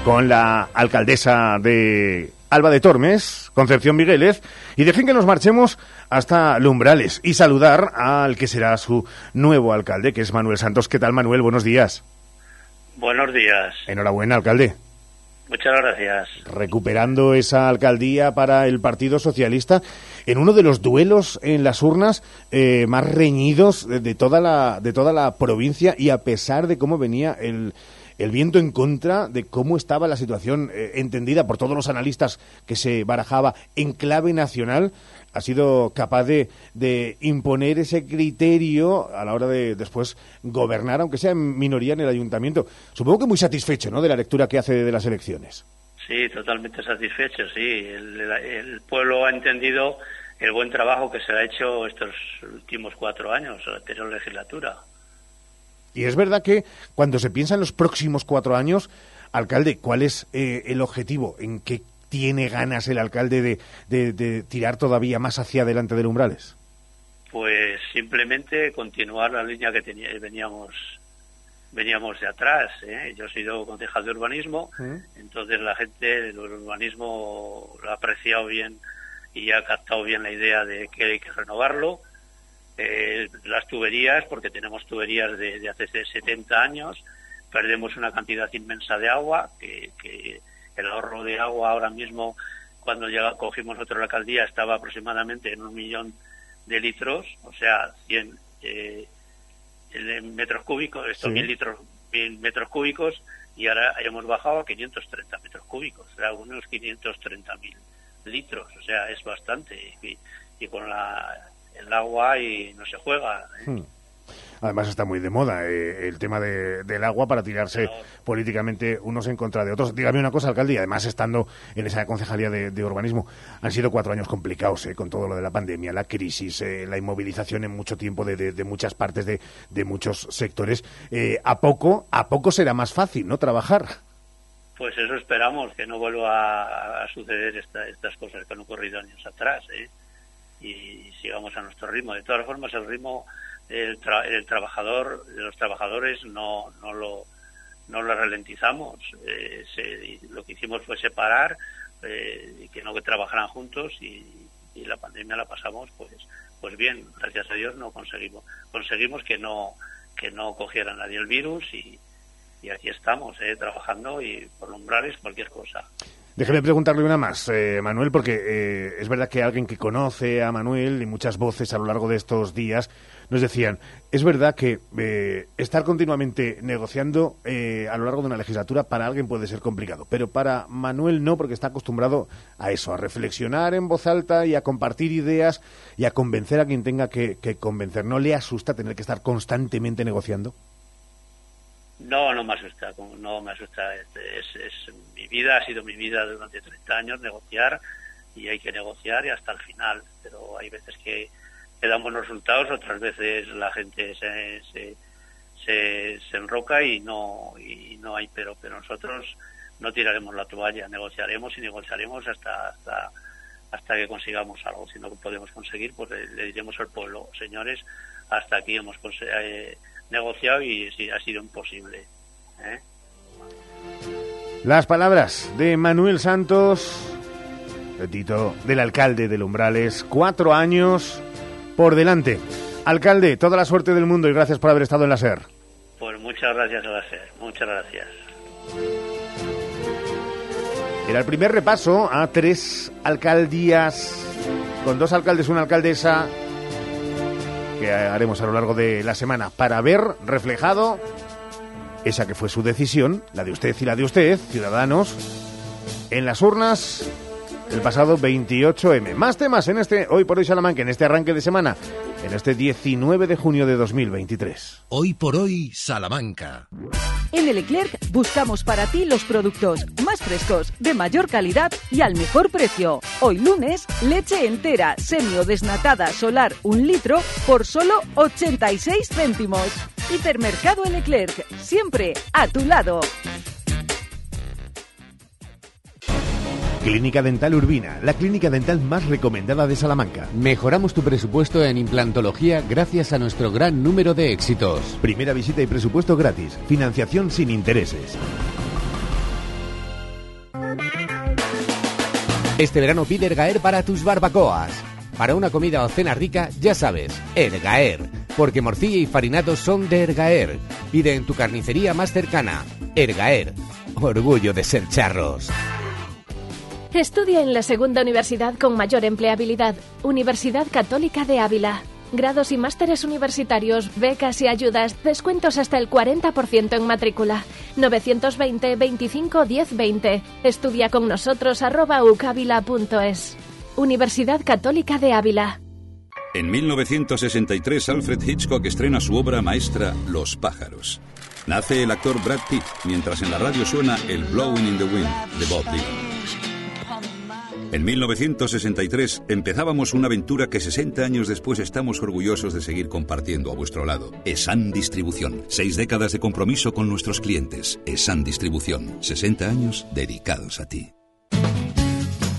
con la alcaldesa de Alba de Tormes, Concepción Migueles, y dejen que nos marchemos hasta Lumbrales y saludar al que será su nuevo alcalde, que es Manuel Santos. ¿Qué tal, Manuel? Buenos días. Buenos días. Enhorabuena, alcalde. Muchas gracias. Recuperando esa alcaldía para el Partido Socialista en uno de los duelos en las urnas eh, más reñidos de, toda la, de toda la provincia y a pesar de cómo venía el, el viento en contra de cómo estaba la situación eh, entendida por todos los analistas que se barajaba en clave nacional, ha sido capaz de, de, imponer ese criterio a la hora de después gobernar, aunque sea en minoría en el ayuntamiento. Supongo que muy satisfecho, ¿no?, de la lectura que hace de las elecciones. Sí, totalmente satisfecho, sí. El, el pueblo ha entendido el buen trabajo que se ha hecho estos últimos cuatro años, la anterior legislatura. Y es verdad que cuando se piensa en los próximos cuatro años, alcalde, ¿cuál es eh, el objetivo? ¿En qué tiene ganas el alcalde de, tirar todavía más hacia adelante del umbrales? Pues simplemente continuar la línea que veníamos veníamos de atrás. ¿eh? Yo he sido concejal de urbanismo, entonces la gente del urbanismo lo ha apreciado bien y ha captado bien la idea de que hay que renovarlo eh, las tuberías, porque tenemos tuberías de, hace 70 años, perdemos una cantidad inmensa de agua, que, el ahorro de agua ahora mismo, cuando ya cogimos otra alcaldía, estaba aproximadamente en un millón de litros, o sea, 100 eh, metros cúbicos, estos mil litros, mil metros cúbicos, y ahora hemos bajado a 530 metros cúbicos, o sea, unos 530 mil litros, o sea, es bastante. y con la el agua y no se juega. ¿eh? Hmm. Además está muy de moda eh, el tema del agua para tirarse políticamente unos en contra de otros. Dígame una cosa, alcalde, y además estando en esa concejalía de, urbanismo, han sido cuatro años complicados eh, con todo lo de la pandemia, la crisis, la inmovilización en mucho tiempo de, muchas partes de, muchos sectores. a poco, a poco será más fácil, ¿no? Trabajar. Pues eso esperamos, que no vuelva a, suceder estas cosas que han ocurrido años atrás. ¿eh? y sigamos a nuestro ritmo. De todas formas, el ritmo del el trabajador, los trabajadores no, no lo no lo ralentizamos. Eh, lo que hicimos fue separar eh, y que no que trabajaran juntos y, la pandemia la pasamos pues pues bien. Gracias a Dios no conseguimos conseguimos que no que no cogiera nadie el virus y, y aquí estamos eh, trabajando y por umbrales cualquier cosa. Déjeme preguntarle una más, eh, Manuel, porque eh, es verdad que alguien que conoce a Manuel y muchas voces a lo largo de estos días nos decían, es verdad que eh, estar continuamente negociando a lo largo de una legislatura para alguien puede ser complicado, pero para Manuel no, porque está acostumbrado a eso, a reflexionar en voz alta y a compartir ideas y a convencer a quien tenga que convencer. ¿No le asusta tener que estar constantemente negociando? No, no me asusta, no me asusta. Es, es, mi vida, ha sido mi vida durante 30 años, negociar y hay que negociar y hasta el final. Pero hay veces que, que dan buenos resultados, otras veces la gente se, se, enroca y no, y no hay pero. Pero nosotros no tiraremos la toalla, negociaremos y negociaremos hasta, hasta, hasta que consigamos algo. Si no podemos conseguir, pues le, diremos al pueblo, señores, hasta aquí hemos eh, negociado y sí, ha sido imposible. ¿eh? Las palabras de Manuel Santos, petito del alcalde de Umbrales, cuatro años por delante. Alcalde, toda la suerte del mundo y gracias por haber estado en la SER. Pues muchas gracias a la SER, muchas gracias. Era el primer repaso a tres alcaldías, con dos alcaldes, una alcaldesa, que haremos a lo largo de la semana, para ver reflejado esa que fue su decisión, la de usted y la de usted, ciudadanos, en las urnas el pasado 28M. Más temas en este Hoy por Hoy Salamanca, en este arranque de semana, en este 19 de junio de 2023. Hoy por Hoy Salamanca. En el Leclerc buscamos para ti los productos más frescos, de mayor calidad y al mejor precio. Hoy lunes, leche entera, semi o desnatada solar, un litro, por solo 86 céntimos. Hipermercado El Leclerc, siempre a tu lado. Clínica Dental Urbina, la clínica dental más recomendada de Salamanca. Mejoramos tu presupuesto en implantología gracias a nuestro gran número de éxitos. Primera visita y presupuesto gratis. Financiación sin intereses. Este verano pide Ergaer para tus barbacoas. Para una comida o cena rica, ya sabes, Ergaer. Porque morcilla y farinado son de Ergaer. Pide en tu carnicería más cercana. Ergaer. Orgullo de ser charros. Estudia en la segunda universidad con mayor empleabilidad, Universidad Católica de Ávila. Grados y másteres universitarios, becas y ayudas, descuentos hasta el 40% en matrícula. 920 25 10 20. Estudia con nosotros arroba ucavila.es. Universidad Católica de Ávila. En 1963 Alfred Hitchcock estrena su obra maestra Los pájaros. Nace el actor Brad Pitt mientras en la radio suena el Blowing in the Wind de Bob Dylan. En 1963 empezábamos una aventura que 60 años después estamos orgullosos de seguir compartiendo a vuestro lado. ESAN Distribución. Seis décadas de compromiso con nuestros clientes. ESAN Distribución. 60 años dedicados a ti.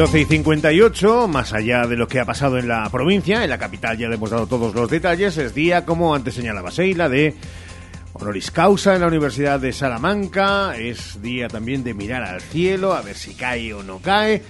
12 y 58, más allá de lo que ha pasado en la provincia, en la capital ya le hemos dado todos los detalles, es día, como antes señalaba Seila, de honoris causa en la Universidad de Salamanca, es día también de mirar al cielo, a ver si cae o no cae.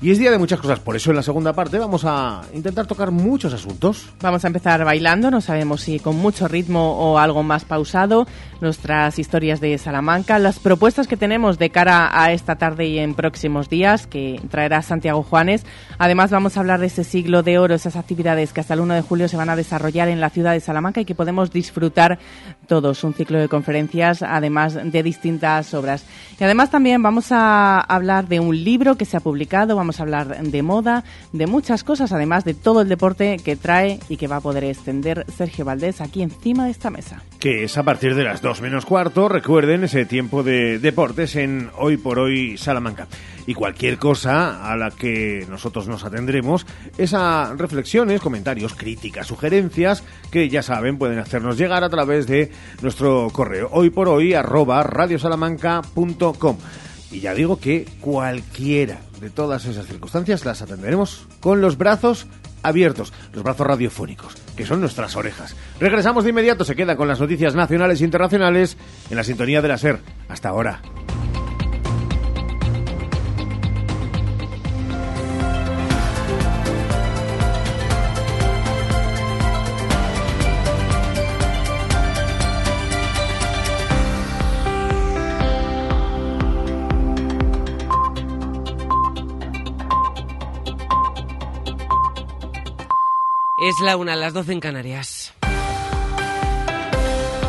Y es día de muchas cosas, por eso en la segunda parte vamos a intentar tocar muchos asuntos. Vamos a empezar bailando, no sabemos si con mucho ritmo o algo más pausado, nuestras historias de Salamanca, las propuestas que tenemos de cara a esta tarde y en próximos días que traerá Santiago Juanes. Además vamos a hablar de ese siglo de oro, esas actividades que hasta el 1 de julio se van a desarrollar en la ciudad de Salamanca y que podemos disfrutar todos, un ciclo de conferencias, además de distintas obras. Y además también vamos a hablar de un libro que se ha publicado, vamos a hablar de moda, de muchas cosas, además de todo el deporte que trae y que va a poder extender Sergio Valdés aquí encima de esta mesa. Que es a partir de las dos menos cuarto, recuerden ese tiempo de deportes en Hoy por Hoy Salamanca. Y cualquier cosa a la que nosotros nos atendremos es reflexiones, comentarios, críticas, sugerencias que ya saben pueden hacernos llegar a través de nuestro correo hoy por hoy arroba radiosalamanca.com. Y ya digo que cualquiera de todas esas circunstancias las atenderemos con los brazos abiertos, los brazos radiofónicos, que son nuestras orejas. Regresamos de inmediato, se queda con las noticias nacionales e internacionales en la sintonía de la SER. Hasta ahora. Es la una, las doce en Canarias.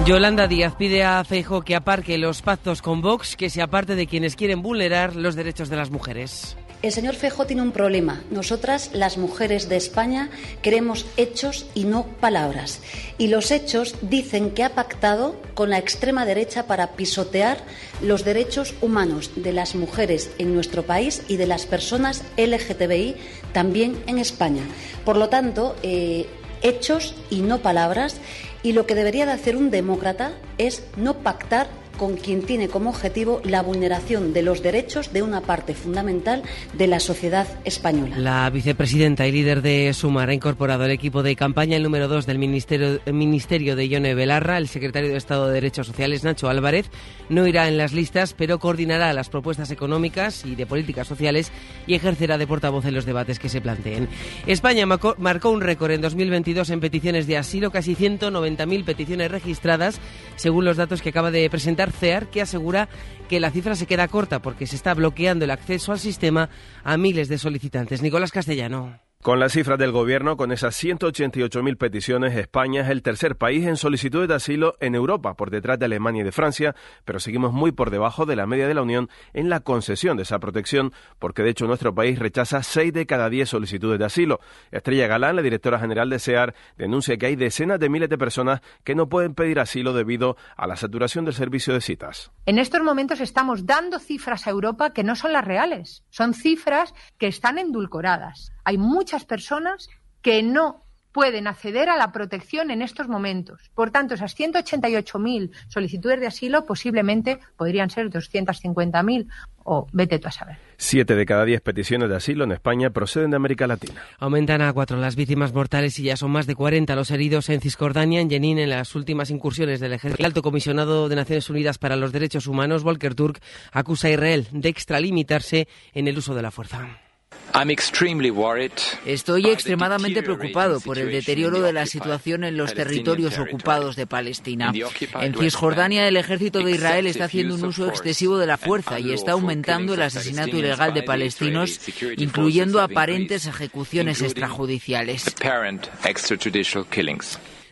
Yolanda Díaz pide a Feijo que aparque los pactos con Vox, que se aparte de quienes quieren vulnerar los derechos de las mujeres. El señor Fejo tiene un problema. Nosotras, las mujeres de España, queremos hechos y no palabras. Y los hechos dicen que ha pactado con la extrema derecha para pisotear los derechos humanos de las mujeres en nuestro país y de las personas LGTBI también en España. Por lo tanto, eh, hechos y no palabras. Y lo que debería de hacer un demócrata es no pactar con quien tiene como objetivo la vulneración de los derechos de una parte fundamental de la sociedad española. La vicepresidenta y líder de Sumar ha incorporado al equipo de campaña el número dos del Ministerio, ministerio de Ione Belarra. El secretario de Estado de Derechos Sociales, Nacho Álvarez, no irá en las listas, pero coordinará las propuestas económicas y de políticas sociales y ejercerá de portavoz en los debates que se planteen. España marcó un récord en 2022 en peticiones de asilo, casi 190.000 peticiones registradas, según los datos que acaba de presentar CEAR, que asegura que la cifra se queda corta porque se está bloqueando el acceso al sistema a miles de solicitantes. Nicolás Castellano. Con las cifras del gobierno, con esas 188.000 peticiones, España es el tercer país en solicitudes de asilo en Europa, por detrás de Alemania y de Francia, pero seguimos muy por debajo de la media de la Unión en la concesión de esa protección, porque de hecho nuestro país rechaza 6 de cada 10 solicitudes de asilo. Estrella Galán, la directora general de SEAR, denuncia que hay decenas de miles de personas que no pueden pedir asilo debido a la saturación del servicio de citas. En estos momentos estamos dando cifras a Europa que no son las reales, son cifras que están endulcoradas hay muchas personas que no pueden acceder a la protección en estos momentos. Por tanto, esas 188.000 solicitudes de asilo posiblemente podrían ser 250.000 o vete tú a saber. Siete de cada diez peticiones de asilo en España proceden de América Latina. Aumentan a cuatro las víctimas mortales y ya son más de 40 los heridos en Cisjordania, en Jenin, en las últimas incursiones del ejército. El alto comisionado de Naciones Unidas para los Derechos Humanos, Volker Turk, acusa a Israel de extralimitarse en el uso de la fuerza. Estoy extremadamente preocupado por el deterioro de la situación en los territorios ocupados de Palestina. En Cisjordania, el ejército de Israel está haciendo un uso excesivo de la fuerza y está aumentando el asesinato ilegal de palestinos, incluyendo aparentes ejecuciones extrajudiciales.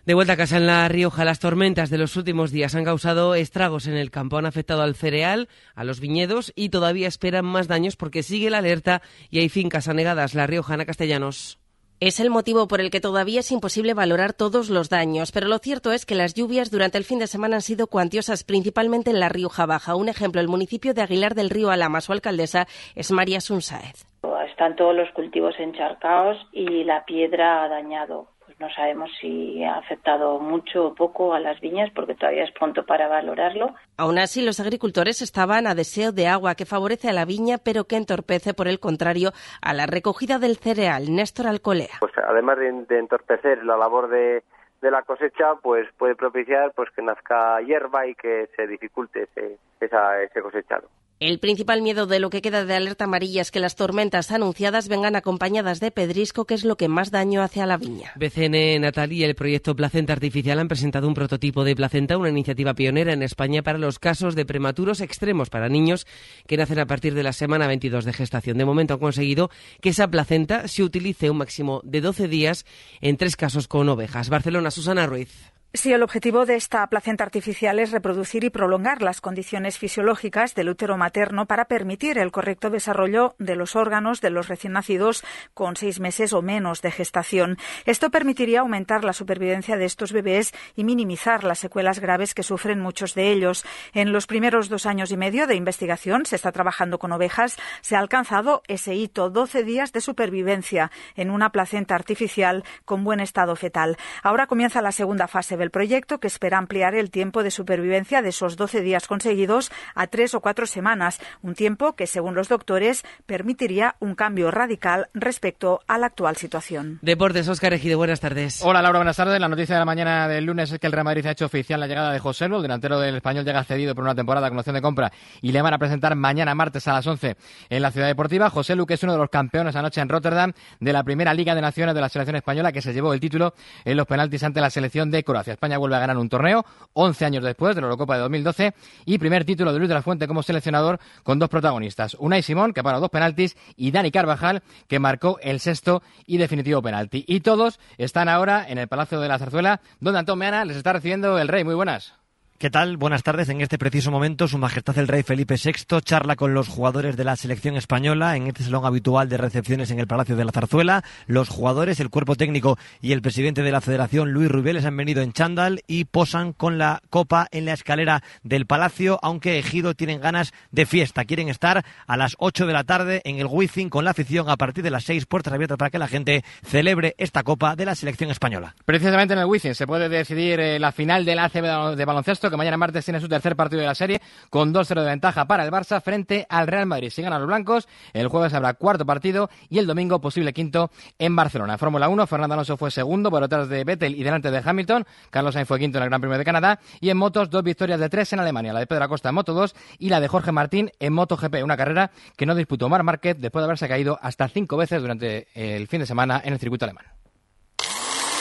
De vuelta a casa en La Rioja, las tormentas de los últimos días han causado estragos en el campo, han afectado al cereal, a los viñedos y todavía esperan más daños porque sigue la alerta y hay fincas anegadas. La Rioja, Ana Castellanos. Es el motivo por el que todavía es imposible valorar todos los daños, pero lo cierto es que las lluvias durante el fin de semana han sido cuantiosas, principalmente en la Rioja Baja. Un ejemplo, el municipio de Aguilar del Río Alama, su alcaldesa es María Sunsáez. Están todos los cultivos encharcados y la piedra ha dañado no sabemos si ha afectado mucho o poco a las viñas porque todavía es pronto para valorarlo. Aún así, los agricultores estaban a deseo de agua que favorece a la viña pero que entorpece, por el contrario, a la recogida del cereal. Néstor Alcolea. Pues además de, entorpecer la labor de, la cosecha, pues puede propiciar pues que nazca hierba y que se dificulte ese, ese cosechado. El principal miedo de lo que queda de alerta amarilla es que las tormentas anunciadas vengan acompañadas de pedrisco, que es lo que más daño hace a la viña. BCN Natalia y el proyecto Placenta Artificial han presentado un prototipo de placenta, una iniciativa pionera en España para los casos de prematuros extremos para niños que nacen a partir de la semana 22 de gestación. De momento han conseguido que esa placenta se utilice un máximo de 12 días en tres casos con ovejas. Barcelona, Susana Ruiz. Sí, el objetivo de esta placenta artificial es reproducir y prolongar las condiciones fisiológicas del útero materno para permitir el correcto desarrollo de los órganos de los recién nacidos con seis meses o menos de gestación. Esto permitiría aumentar la supervivencia de estos bebés y minimizar las secuelas graves que sufren muchos de ellos. En los primeros dos años y medio de investigación se está trabajando con ovejas. Se ha alcanzado ese hito, 12 días de supervivencia en una placenta artificial con buen estado fetal. Ahora comienza la segunda fase se ve el proyecto, que espera ampliar el tiempo de supervivencia de esos 12 días conseguidos a tres o cuatro semanas, un tiempo que, según los doctores, permitiría un cambio radical respecto a la actual situación. Deportes, Óscar Ejido, buenas tardes. Hola Laura, buenas tardes. La noticia de la mañana del lunes es que el Real Madrid ha hecho oficial la llegada de José Lu, el delantero del español llega cedido por una temporada con opción de compra y le van a presentar mañana martes a las 11 en la Ciudad Deportiva. José Lu, que es uno de los campeones anoche en Rotterdam de la primera Liga de Naciones de la selección española, que se llevó el título en los penaltis ante la selección de Croacia. España vuelve a ganar un torneo 11 años después de la Eurocopa de 2012 y primer título de Luis de la Fuente como seleccionador con dos protagonistas. Unai Simón, que paró dos penaltis, y Dani Carvajal, que marcó el sexto y definitivo penalti. Y todos están ahora en el Palacio de la Zarzuela, donde Antón Meana les está recibiendo el rey. Muy buenas. ¿Qué tal? Buenas tardes. En este preciso momento, Su Majestad el Rey Felipe VI charla con los jugadores de la selección española en este salón habitual de recepciones en el Palacio de la Zarzuela. Los jugadores, el cuerpo técnico y el presidente de la Federación, Luis Rubiales, han venido en chándal y posan con la copa en la escalera del Palacio, aunque Ejido tienen ganas de fiesta. Quieren estar a las 8 de la tarde en el Wizzing con la afición a partir de las 6, puertas abiertas para que la gente celebre esta copa de la selección española. Precisamente en el Wizzing se puede decidir eh, la final del ACB de baloncesto que mañana martes tiene su tercer partido de la serie con 2-0 de ventaja para el Barça frente al Real Madrid. Si ganan los blancos, el jueves habrá cuarto partido y el domingo posible quinto en Barcelona. Fórmula 1, Fernando Alonso fue segundo por detrás de Vettel y delante de Hamilton. Carlos Sainz fue quinto en el Gran Premio de Canadá. Y en motos, dos victorias de tres en Alemania. La de Pedro Acosta en Moto 2 y la de Jorge Martín en Moto GP. Una carrera que no disputó Mar Márquez después de haberse caído hasta cinco veces durante el fin de semana en el circuito alemán.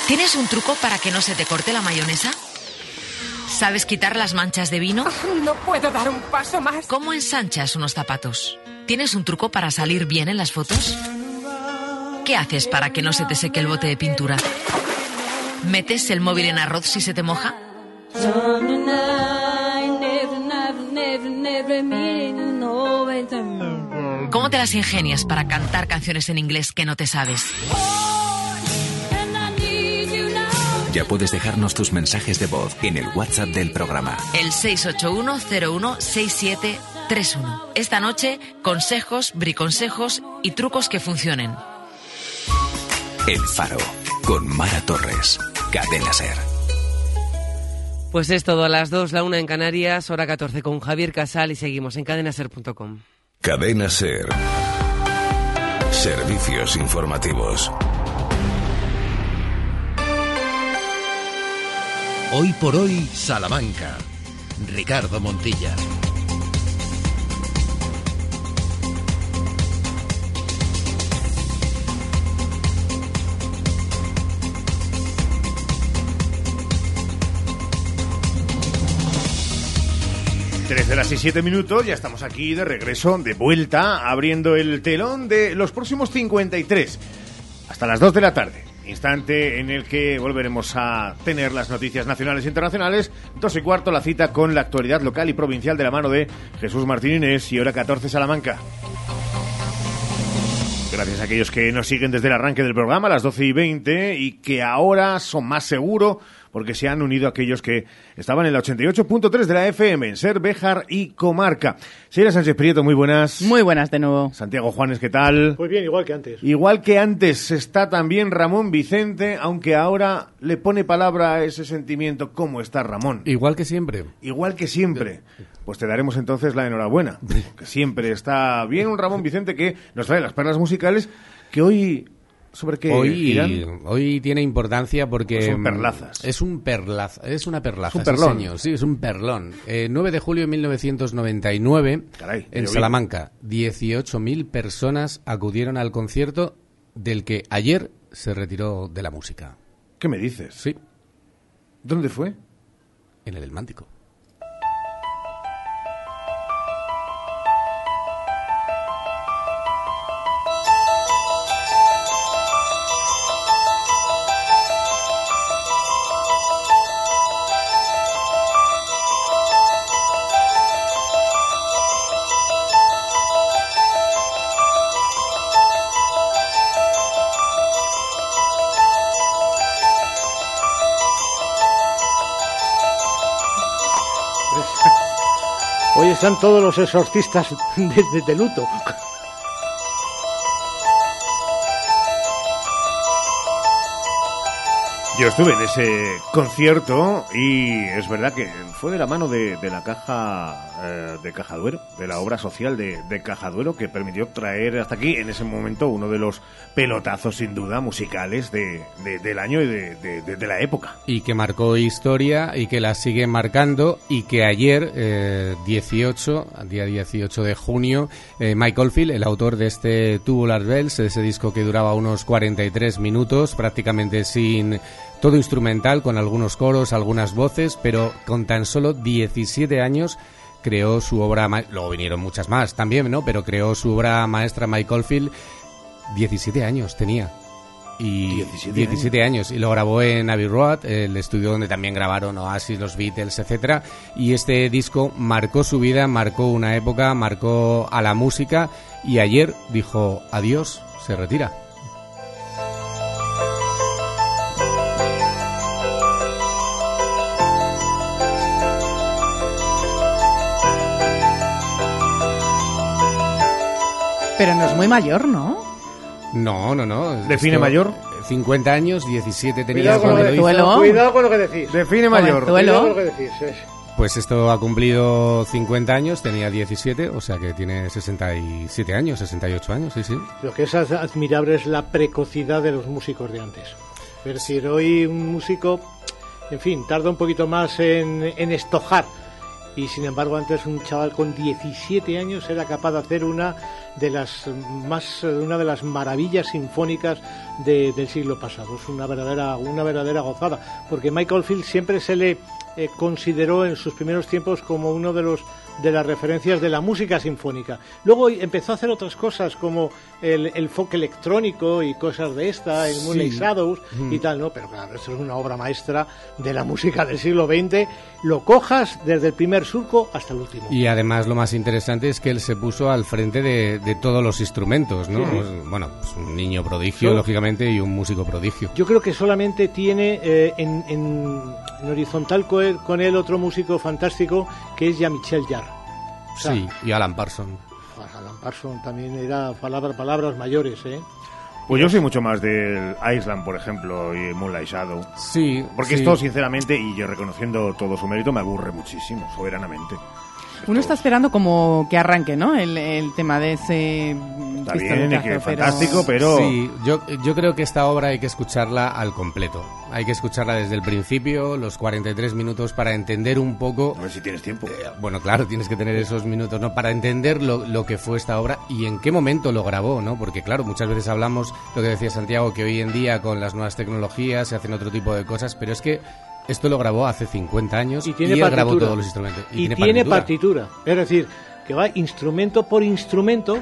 ¿Tienes un truco para que no se te corte la mayonesa? ¿Sabes quitar las manchas de vino? No puedo dar un paso más. ¿Cómo ensanchas unos zapatos? ¿Tienes un truco para salir bien en las fotos? ¿Qué haces para que no se te seque el bote de pintura? ¿Metes el móvil en arroz si se te moja? ¿Cómo te las ingenias para cantar canciones en inglés que no te sabes? Ya puedes dejarnos tus mensajes de voz en el WhatsApp del programa. El 681-016731. Esta noche, consejos, briconsejos y trucos que funcionen. El Faro, con Mara Torres. Cadena Ser. Pues es todo a las 2, la 1 en Canarias, hora 14 con Javier Casal y seguimos en cadenaser.com. Cadena Ser. Servicios informativos. Hoy por hoy, Salamanca. Ricardo Montilla. Trece horas y siete minutos, ya estamos aquí de regreso, de vuelta, abriendo el telón de los próximos 53, hasta las 2 de la tarde. Instante en el que volveremos a tener las noticias nacionales e internacionales. Dos y cuarto, la cita con la actualidad local y provincial de la mano de Jesús Martín Inés y hora 14 Salamanca. Gracias a aquellos que nos siguen desde el arranque del programa las 12 y 20 y que ahora son más seguro porque se han unido aquellos que estaban en la 88.3 de la FM, en Ser, Béjar y Comarca. Señora Sánchez Prieto, muy buenas. Muy buenas de nuevo. Santiago Juanes, ¿qué tal? Muy bien, igual que antes. Igual que antes está también Ramón Vicente, aunque ahora le pone palabra a ese sentimiento. ¿Cómo está Ramón? Igual que siempre. Igual que siempre. Pues te daremos entonces la enhorabuena, que siempre está bien un Ramón Vicente que nos trae las perlas musicales que hoy sobre qué hoy, giran? hoy tiene importancia porque Son perlazas. es un perlaza, es una perlaza, Es un sí, perlón. señor, sí, es un perlón. Eh, 9 de julio de 1999 Caray, en. Salamanca, 18.000 personas acudieron al concierto del que ayer se retiró de la música. ¿Qué me dices? Sí. ¿Dónde fue? En el Elmántico. Están todos los exorcistas *laughs* de, luto. Yo estuve en ese concierto y es verdad que fue de la mano de, de la caja eh, de Cajaduero, de la obra social de, de Cajaduero, que permitió traer hasta aquí en ese momento uno de los pelotazos sin duda musicales de, de- del año y de, la época. y que marcó historia y que la sigue marcando y que ayer, eh, 18, día 18 de junio, eh, Mike Oldfield, el autor de este Tubular Bells, ese disco que duraba unos 43 minutos, prácticamente sin todo instrumental, con algunos coros, algunas voces, pero con tan solo 17 años creó su obra, ma- luego vinieron muchas más también, ¿no? Pero creó su obra maestra Mike Oldfield, 17 años tenía. Y 17, años. y lo grabó en Abbey Road, el estudio donde también grabaron Oasis, los Beatles, etcétera. Y este disco marcó su vida, marcó una época, marcó a la música y ayer dijo adiós, se retira. Pero no es muy mayor, ¿no? No, no, no. ¿Define Esto, mayor? 50 años, 17 tenía Cuidado con, lo cuando que, lo hizo. cuidado, con lo que decís. Define mayor. Cuidado con lo que decís. Pues esto ha cumplido 50 años, tenía 17, o sea que tiene 67 años, 68 años, sí, sí. Lo que es ad- admirable es la precocidad de los músicos de antes. Es decir, hoy un músico, en fin, tarda un poquito más en, en estojar. Y sin embargo, antes un chaval con 17 años era capaz de hacer una de las más una de las maravillas sinfónicas de- del siglo pasado. Es una verdadera una verdadera gozada, porque Michael Field siempre se le eh, consideró en sus primeros tiempos como uno de los de las referencias de la música sinfónica. Luego empezó a hacer otras cosas como el, el folk electrónico y cosas de esta, el Moonlight Sí. Shadows Mm. y tal, ¿no? Pero claro, esto es una obra maestra de la música del siglo XX. Lo cojas desde el primer surco hasta el último. Y además lo más interesante es que él se puso al frente de, de todos los instrumentos, ¿no? Sí. Bueno, pues un niño prodigio, Yo- lógicamente, y un músico prodigio. Yo creo que solamente tiene eh, en, en- en horizontal con él, con él otro músico fantástico que es Jean-Michel Jarre. O sea, Sí, y Alan Parsons. Alan Parsons también era palabra- palabras mayores, ¿eh? Pues yo soy mucho más del Island, por ejemplo, y Moonlight Shadow. Sí, Porque sí. esto, sinceramente, y yo reconociendo todo su mérito, me aburre muchísimo, soberanamente. Uno está esperando como que arranque, ¿no? El, el tema de ese Está bien, y que pero- fantástico, pero... Sí, yo, yo creo que esta obra hay que escucharla al completo. Hay que escucharla desde el principio, los 43 minutos, para entender un poco... A ver si tienes tiempo. bueno, claro, tienes que tener esos minutos, ¿no? Para entender lo, lo que fue esta obra y en qué momento lo grabó, ¿no? Porque, claro, muchas veces hablamos, lo que decía Santiago, que hoy en día con las nuevas tecnologías se hacen otro tipo de cosas, pero es que esto lo grabó hace 50 años y, tiene él grabó todos los instrumentos. Y, tiene, partitura. Es decir, que va instrumento por instrumento,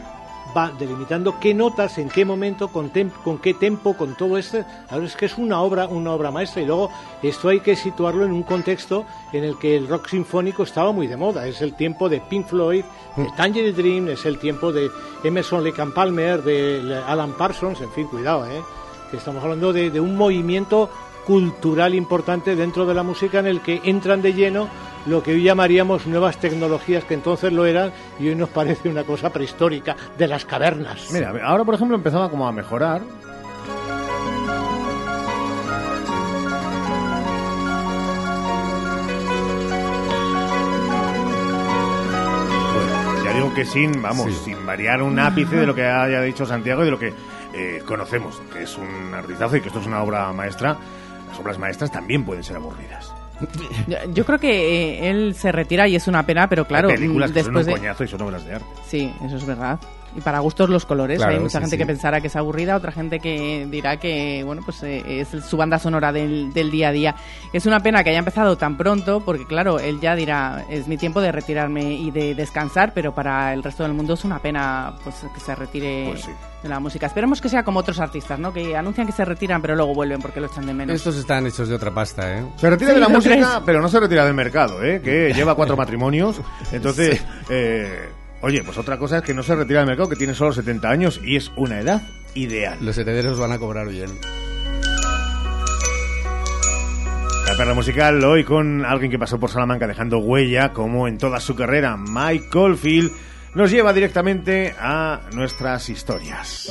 va delimitando qué notas, en qué momento, con, con qué tempo, con todo esto. Ahora es que es una obra, una obra maestra. Y luego esto hay que situarlo en un contexto en el que el rock sinfónico estaba muy de moda. Es el tiempo de Pink Floyd, de Tangerine Dream, es el tiempo de Emerson Lake and Palmer, de Alan Parsons, en fin, cuidado, ¿eh? que estamos hablando de, de un movimiento cultural importante dentro de la música en el que entran de lleno lo que hoy llamaríamos nuevas tecnologías que entonces lo eran y hoy nos parece una cosa prehistórica de las cavernas. Mira, ahora por ejemplo empezaba como a mejorar. Digo que sin, vamos, sin variar un ápice de lo que haya dicho Santiago y de lo que eh, conocemos, que es un artistazo y que esto es una obra maestra. Las obras maestras también pueden ser aburridas. Yo, creo que eh, él se retira y es una pena, pero claro, Hay películas que después son de... un coñazo y son obras de arte. Sí, eso es verdad. Y para gustos los colores. Claro, Hay mucha sí, gente sí. que pensará que es aburrida, otra gente que dirá que bueno pues eh, es su banda sonora del, del día a día. Es una pena que haya empezado tan pronto, porque claro, él ya dirá es mi tiempo de retirarme y de descansar, pero para el resto del mundo es una pena pues que se retire Pues sí. de la música. Esperemos que sea como otros artistas, ¿no? Que anuncian que se retiran, pero luego vuelven porque lo echan de menos. Estos están hechos de otra pasta, ¿eh? Se retira Sí, de la ¿lo música, crees? pero no se retira del mercado, ¿eh? Que *laughs* lleva cuatro matrimonios. Entonces, eh, oye, pues otra cosa es que no se retira del mercado, que tiene solo 70 años y es una edad ideal. Los herederos van a cobrar bien. La perla musical hoy con alguien que pasó por Salamanca dejando huella, como en toda su carrera, Mike Caulfield, nos lleva directamente a nuestras historias.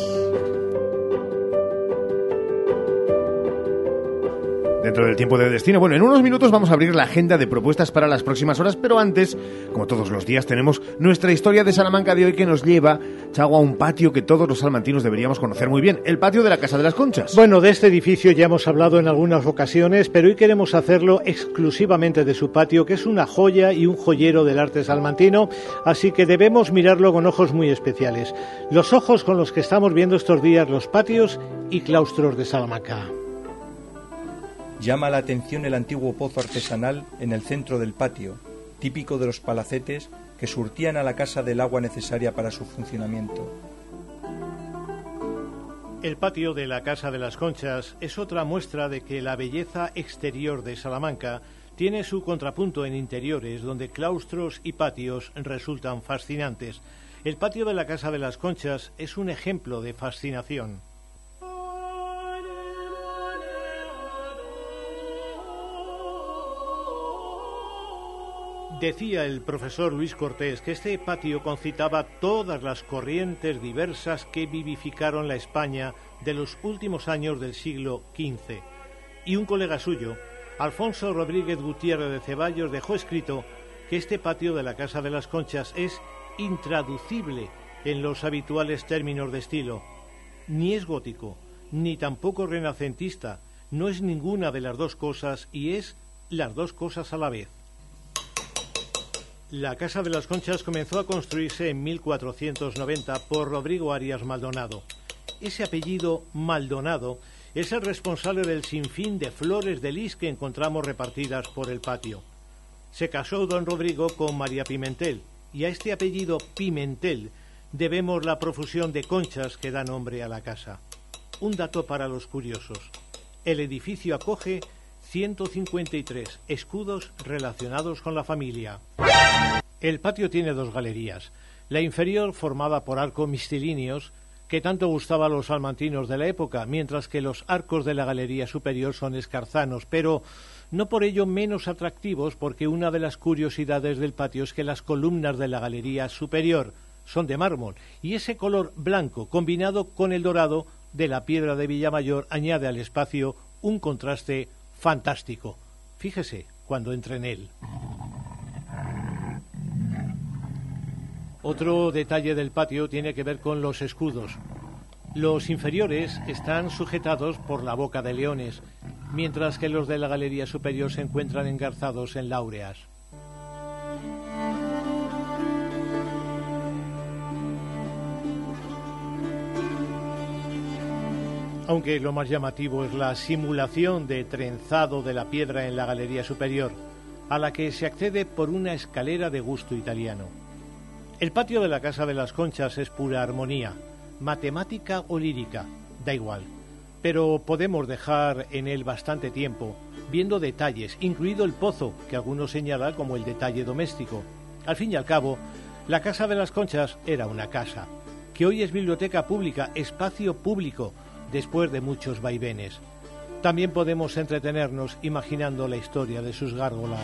Dentro del tiempo de destino. Bueno, en unos minutos vamos a abrir la agenda de propuestas para las próximas horas, pero antes, como todos los días, tenemos nuestra historia de Salamanca de hoy que nos lleva, Chago, a un patio que todos los salmantinos deberíamos conocer muy bien, el patio de la Casa de las Conchas. Bueno, de este edificio ya hemos hablado en algunas ocasiones, pero hoy queremos hacerlo exclusivamente de su patio, que es una joya y un joyero del arte salmantino, así que debemos mirarlo con ojos muy especiales. Los ojos con los que estamos viendo estos días los patios y claustros de Salamanca. Llama la atención el antiguo pozo artesanal en el centro del patio, típico de los palacetes que surtían a la casa del agua necesaria para su funcionamiento. El patio de la Casa de las Conchas es otra muestra de que la belleza exterior de Salamanca tiene su contrapunto en interiores donde claustros y patios resultan fascinantes. El patio de la Casa de las Conchas es un ejemplo de fascinación. Decía el profesor Luis Cortés que este patio concitaba todas las corrientes diversas que vivificaron la España de los últimos años del siglo XV. Y un colega suyo, Alfonso Rodríguez Gutiérrez de Ceballos, dejó escrito que este patio de la Casa de las Conchas es intraducible en los habituales términos de estilo. Ni es gótico, ni tampoco renacentista, no es ninguna de las dos cosas y es las dos cosas a la vez. La Casa de las Conchas comenzó a construirse en 1490 por Rodrigo Arias Maldonado. Ese apellido Maldonado es el responsable del sinfín de flores de lis que encontramos repartidas por el patio. Se casó don Rodrigo con María Pimentel y a este apellido Pimentel debemos la profusión de conchas que da nombre a la casa. Un dato para los curiosos. El edificio acoge 153 escudos relacionados con la familia. El patio tiene dos galerías. La inferior formada por arcos mistilíneos que tanto gustaba a los salmantinos de la época, mientras que los arcos de la galería superior son escarzanos, pero no por ello menos atractivos, porque una de las curiosidades del patio es que las columnas de la galería superior son de mármol, y ese color blanco combinado con el dorado de la piedra de Villamayor añade al espacio un contraste fantástico. Fíjese cuando entre en él. Otro detalle del patio tiene que ver con los escudos. Los inferiores están sujetados por la boca de leones, mientras que los de la galería superior se encuentran engarzados en láureas. Aunque lo más llamativo es la simulación de trenzado de la piedra en la galería superior, a la que se accede por una escalera de gusto italiano. El patio de la Casa de las Conchas es pura armonía, matemática o lírica, da igual, pero podemos dejar en él bastante tiempo viendo detalles, incluido el pozo, que algunos señalan como el detalle doméstico. Al fin y al cabo, la Casa de las Conchas era una casa, que hoy es biblioteca pública, espacio público, después de muchos vaivenes. También podemos entretenernos imaginando la historia de sus gárgolas.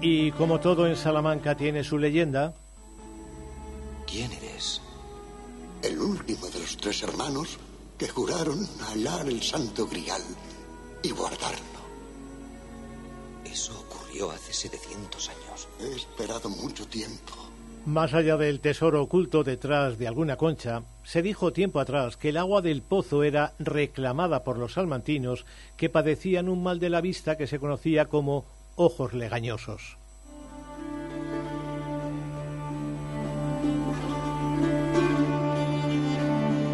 Y como todo en Salamanca tiene su leyenda. ¿Quién eres? El último de los tres hermanos que juraron hallar el santo grial y guardarlo. Eso ocurrió hace 700 años. He esperado mucho tiempo. Más allá del tesoro oculto detrás de alguna concha, se dijo tiempo atrás que el agua del pozo era reclamada por los salmantinos que padecían un mal de la vista que se conocía como ojos legañosos.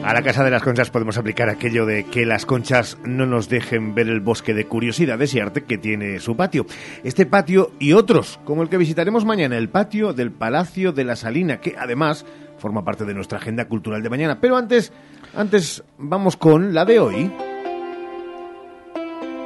A la Casa de las Conchas podemos aplicar aquello de que las conchas no nos dejen ver el bosque de curiosidades y arte que tiene su patio. Este patio y otros, como el que visitaremos mañana, el patio del Palacio de la Salina, que además forma parte de nuestra agenda cultural de mañana. Pero antes, antes vamos con la de hoy.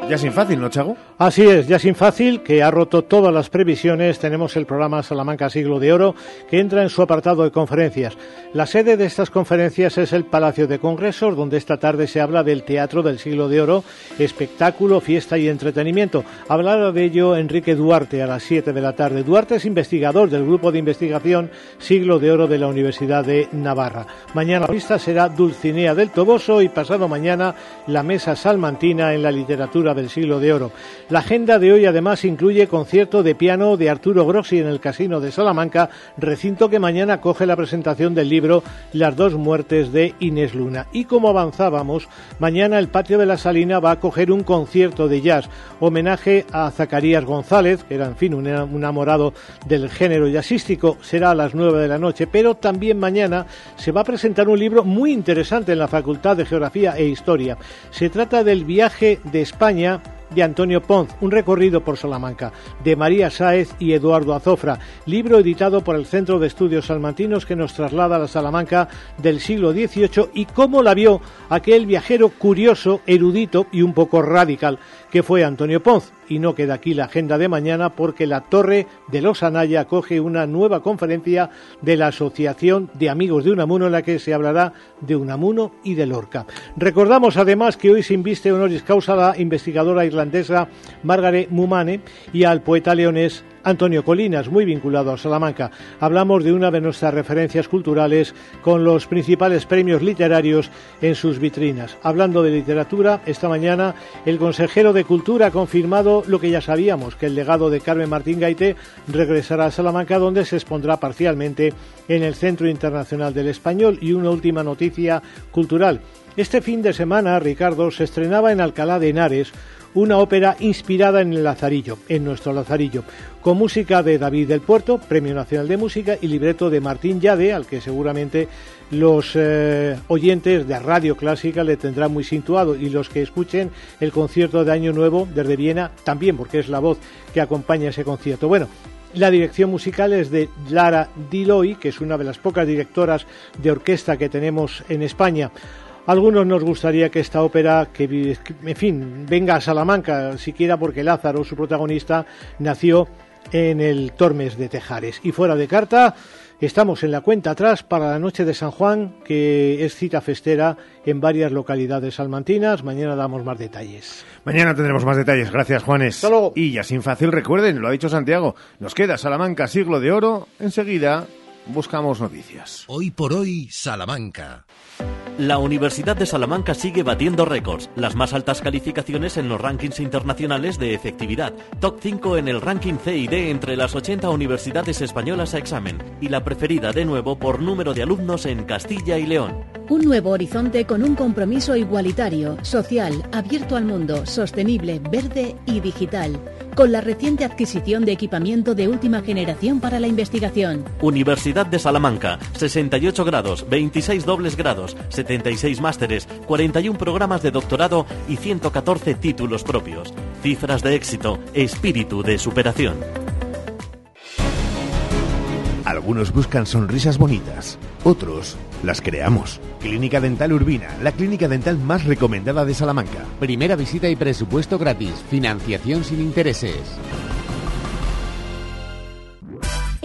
Ya sin fácil, ¿no, Chago? Así es, ya sin fácil, que ha roto todas las previsiones, tenemos el programa Salamanca Siglo de Oro, que entra en su apartado de conferencias. La sede de estas conferencias es el Palacio de Congresos, donde esta tarde se habla del Teatro del Siglo de Oro, espectáculo, fiesta y entretenimiento. Hablará de ello Enrique Duarte a las 7 de la tarde. Duarte es investigador del Grupo de Investigación Siglo de Oro de la Universidad de Navarra. Mañana la vista será Dulcinea del Toboso y pasado mañana la Mesa Salmantina en la literatura del Siglo de Oro. La agenda de hoy además incluye concierto de piano de Arturo Grossi en el Casino de Salamanca, recinto que mañana coge la presentación del libro Las dos muertes de Inés Luna. Y como avanzábamos, mañana el Patio de la Salina va a coger un concierto de jazz, homenaje a Zacarías González, que era en fin un enamorado del género jazzístico, será a las nueve de la noche, pero también mañana se va a presentar un libro muy interesante en la Facultad de Geografía e Historia. Se trata del viaje de España de Antonio Ponz, Un recorrido por Salamanca, de María Sáez y Eduardo Azofra, libro editado por el Centro de Estudios Salmantinos que nos traslada a la Salamanca del siglo XVIII y cómo la vio aquel viajero curioso, erudito y un poco radical que fue Antonio Ponz. Y no queda aquí la agenda de mañana porque la Torre de los Anaya acoge una nueva conferencia de la Asociación de Amigos de Unamuno en la que se hablará de Unamuno y de Lorca. Recordamos además que hoy se inviste honoris causa a la investigadora irlandesa Margaret Mumane y al poeta leonés Antonio Colinas, muy vinculado a Salamanca. Hablamos de una de nuestras referencias culturales con los principales premios literarios en sus vitrinas. Hablando de literatura, esta mañana el consejero de Cultura ha confirmado lo que ya sabíamos, que el legado de Carmen Martín Gaite regresará a Salamanca, donde se expondrá parcialmente en el Centro Internacional del Español. Y una última noticia cultural. Este fin de semana, Ricardo, se estrenaba en Alcalá de Henares una ópera inspirada en el Lazarillo, en nuestro Lazarillo, con música de David del Puerto, Premio Nacional de Música, y libreto de Martín Yade, al que seguramente los eh, oyentes de Radio Clásica le tendrán muy situado y los que escuchen el concierto de Año Nuevo desde Viena también, porque es la voz que acompaña ese concierto. Bueno, la dirección musical es de Lara Diloy, que es una de las pocas directoras de orquesta que tenemos en España algunos nos gustaría que esta ópera, que en fin, venga a Salamanca, siquiera porque Lázaro, su protagonista, nació en el Tormes de Tejares. Y fuera de carta, estamos en la cuenta atrás para la noche de San Juan, que es cita festera en varias localidades salmantinas. Mañana damos más detalles. Mañana tendremos más detalles. Gracias, Juanes. Y ya sin fácil, recuerden, lo ha dicho Santiago, nos queda Salamanca siglo de oro. Enseguida buscamos noticias. Hoy por hoy, Salamanca. La Universidad de Salamanca sigue batiendo récords, las más altas calificaciones en los rankings internacionales de efectividad, top 5 en el ranking C y D entre las 80 universidades españolas a examen. Y la preferida de nuevo por número de alumnos en Castilla y León. Un nuevo horizonte con un compromiso igualitario, social, abierto al mundo, sostenible, verde y digital con la reciente adquisición de equipamiento de última generación para la investigación. Universidad de Salamanca, 68 grados, 26 dobles grados, 76 másteres, 41 programas de doctorado y 114 títulos propios. Cifras de éxito, espíritu de superación. Algunos buscan sonrisas bonitas, otros las creamos. Clínica Dental Urbina, la clínica dental más recomendada de Salamanca. Primera visita y presupuesto gratis. Financiación sin intereses.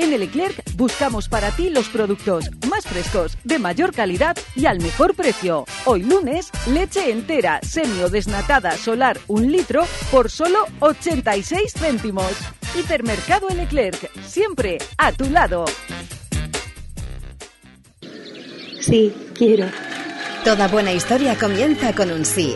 En el Leclerc buscamos para ti los productos más frescos, de mayor calidad y al mejor precio. Hoy lunes, leche entera, semio desnatada solar, un litro, por solo 86 céntimos. Hipermercado El Leclerc, siempre a tu lado. Sí, quiero. Toda buena historia comienza con un sí.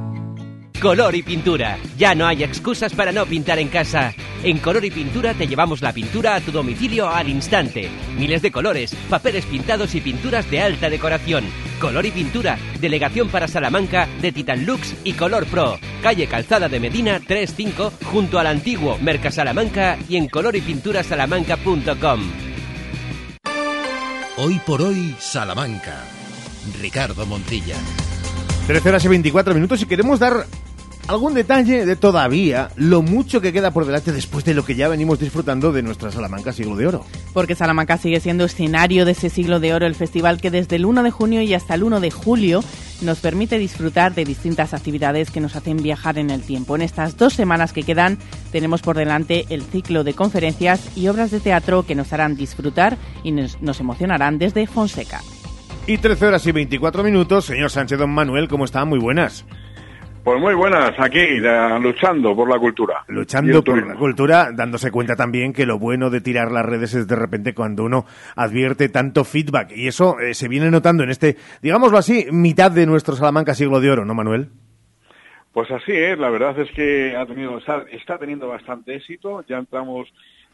Color y Pintura. Ya no hay excusas para no pintar en casa. En Color y Pintura te llevamos la pintura a tu domicilio al instante. Miles de colores, papeles pintados y pinturas de alta decoración. Color y Pintura, delegación para Salamanca de Titan Lux y Color Pro. Calle Calzada de Medina 35 junto al antiguo Mercasalamanca y en colorypinturasalamanca.com. Hoy por hoy, Salamanca. Ricardo Montilla. 13 horas y 24 minutos y queremos dar algún detalle de todavía lo mucho que queda por delante después de lo que ya venimos disfrutando de nuestra Salamanca Siglo de Oro. Porque Salamanca sigue siendo escenario de ese Siglo de Oro, el festival que desde el 1 de junio y hasta el 1 de julio nos permite disfrutar de distintas actividades que nos hacen viajar en el tiempo. En estas dos semanas que quedan tenemos por delante el ciclo de conferencias y obras de teatro que nos harán disfrutar y nos, nos emocionarán desde Fonseca. Y 13 horas y 24 minutos, señor Sánchez Don Manuel, ¿cómo está? Muy buenas. Pues muy buenas, aquí luchando por la cultura. Luchando por la cultura, dándose cuenta también que lo bueno de tirar las redes es de repente cuando uno advierte tanto feedback. Y eso eh, se viene notando en este, digámoslo así, mitad de nuestro Salamanca siglo de oro, ¿no, Manuel? Pues así es, la verdad es que ha tenido, está, teniendo bastante éxito. Ya entramos,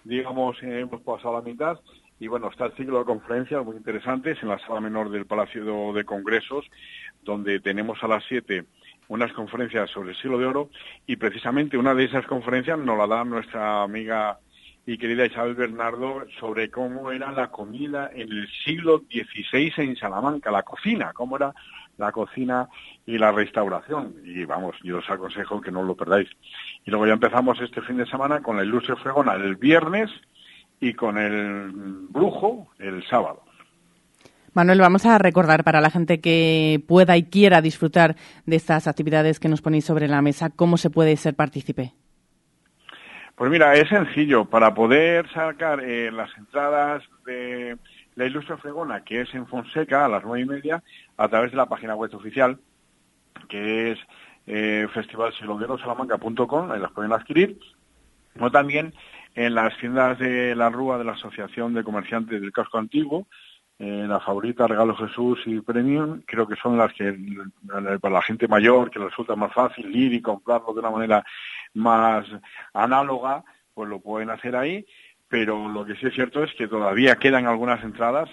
digamos, hemos pasado la mitad. Y bueno, está el ciclo de conferencias muy interesantes en la sala menor del Palacio de Congresos, donde tenemos a las 7 unas conferencias sobre el siglo de oro y precisamente una de esas conferencias nos la da nuestra amiga y querida Isabel Bernardo sobre cómo era la comida en el siglo XVI en Salamanca, la cocina, cómo era la cocina y la restauración. Y vamos, yo os aconsejo que no lo perdáis. Y luego ya empezamos este fin de semana con la ilustre fregona el viernes y con el brujo el sábado. Manuel, vamos a recordar para la gente que pueda y quiera disfrutar de estas actividades que nos ponéis sobre la mesa, cómo se puede ser partícipe. Pues mira, es sencillo. Para poder sacar eh, las entradas de la Ilustre Fregona, que es en Fonseca a las nueve y media, a través de la página web oficial, que es eh, festivalsilonguerosalamanca.com, ahí las pueden adquirir, o también en las tiendas de la Rúa de la Asociación de Comerciantes del Casco Antiguo, eh, la favorita Regalo Jesús y Premium, creo que son las que para la gente mayor, que resulta más fácil ir y comprarlo de una manera más análoga, pues lo pueden hacer ahí, pero lo que sí es cierto es que todavía quedan algunas entradas,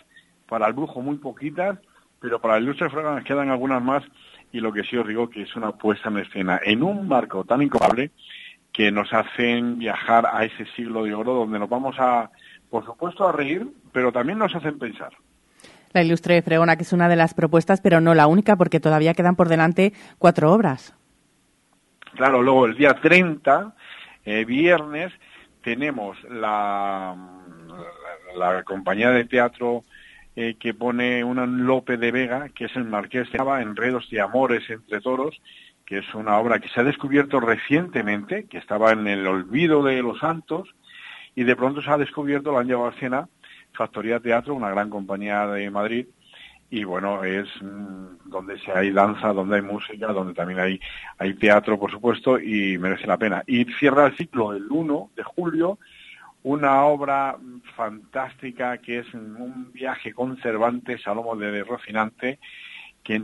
para el brujo muy poquitas, pero para el ilustre Fragrance quedan algunas más, y lo que sí os digo que es una puesta en escena en un marco tan incomparable que nos hacen viajar a ese siglo de oro donde nos vamos a, por supuesto, a reír, pero también nos hacen pensar. La ilustre Fregona, que es una de las propuestas, pero no la única, porque todavía quedan por delante cuatro obras. Claro, luego el día 30, eh, viernes, tenemos la, la, compañía de teatro eh, que pone una Lope de Vega, que es el Marqués de Nava, Enredos de Amores entre Toros, que es una obra que se ha descubierto recientemente, que estaba en el olvido de los santos, y de pronto se ha descubierto, la han llevado a escena, Factoría Teatro, una gran compañía de Madrid, y bueno, es mm, donde se hay danza, donde hay música, donde también hay, hay teatro, por supuesto, y merece la pena. Y cierra el ciclo el 1 de julio, una obra fantástica que es un viaje con Cervantes a de Rocinante, que,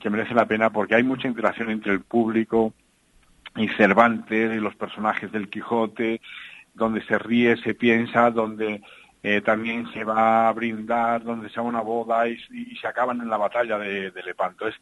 que merece la pena porque hay mucha interacción entre el público y Cervantes y los personajes del Quijote, donde se ríe, se piensa, donde eh, también se va a brindar donde sea una boda y, se acaban en la batalla de, Lepanto. Es,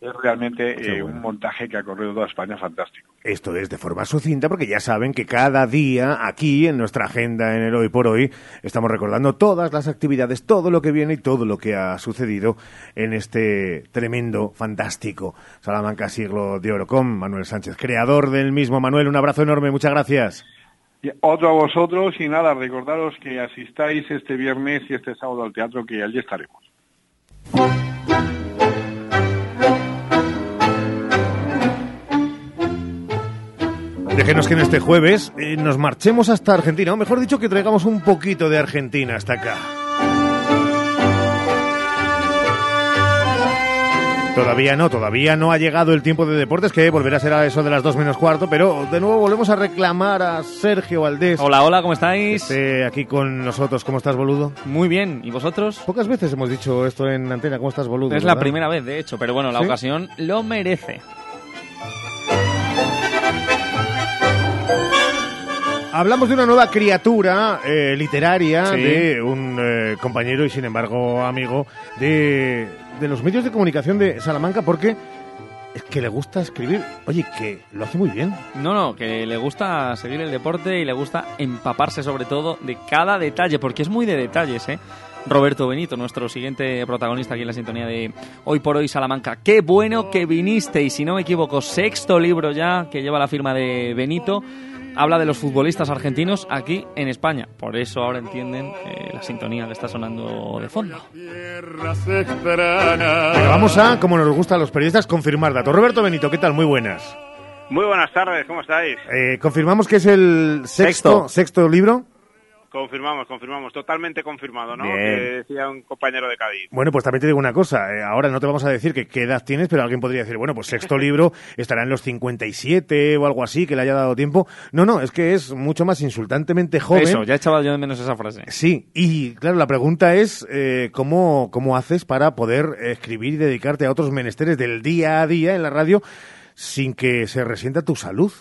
es realmente eh, un montaje que ha corrido toda España fantástico. Esto es de forma sucinta porque ya saben que cada día aquí en nuestra agenda en el hoy por hoy estamos recordando todas las actividades, todo lo que viene y todo lo que ha sucedido en este tremendo, fantástico Salamanca Siglo de Oro con Manuel Sánchez, creador del mismo. Manuel, un abrazo enorme, muchas gracias. Otro a vosotros y nada, recordaros que asistáis este viernes y este sábado al teatro que allí estaremos. Déjenos que en este jueves eh, nos marchemos hasta Argentina, o mejor dicho que traigamos un poquito de Argentina hasta acá. Todavía no, todavía no ha llegado el tiempo de deportes, que volverá a ser a eso de las 2 menos cuarto, pero de nuevo volvemos a reclamar a Sergio Valdés. Hola, hola, ¿cómo estáis? Aquí con nosotros, ¿cómo estás, boludo? Muy bien, ¿y vosotros? Pocas veces hemos dicho esto en antena, ¿cómo estás, boludo? Es la primera vez, de hecho, pero bueno, la ocasión lo merece. Hablamos de una nueva criatura eh, literaria de un eh, compañero y sin embargo amigo de de los medios de comunicación de Salamanca porque es que le gusta escribir. Oye, que lo hace muy bien. No, no, que le gusta seguir el deporte y le gusta empaparse sobre todo de cada detalle, porque es muy de detalles, ¿eh? Roberto Benito, nuestro siguiente protagonista aquí en la sintonía de Hoy por Hoy Salamanca. Qué bueno que viniste y si no me equivoco, sexto libro ya que lleva la firma de Benito. Habla de los futbolistas argentinos aquí en España. Por eso ahora entienden eh, la sintonía que está sonando de fondo. Venga, vamos a, como nos gusta a los periodistas, confirmar datos. Roberto Benito, ¿qué tal? Muy buenas. Muy buenas tardes, ¿cómo estáis? Eh, confirmamos que es el sexto, sexto libro. Confirmamos, confirmamos, totalmente confirmado, ¿no? Bien. Que decía un compañero de Cádiz. Bueno, pues también te digo una cosa. eh, ahora no te vamos a decir que qué edad tienes, pero alguien podría decir, bueno, pues sexto *laughs* libro estará en los 57 o algo así, que le haya dado tiempo. No, no, es que es mucho más insultantemente joven. Eso, ya echaba yo de menos esa frase. Sí, y claro, la pregunta es eh, ¿cómo, cómo haces para poder escribir y dedicarte a otros menesteres del día a día en la radio sin que se resienta tu salud.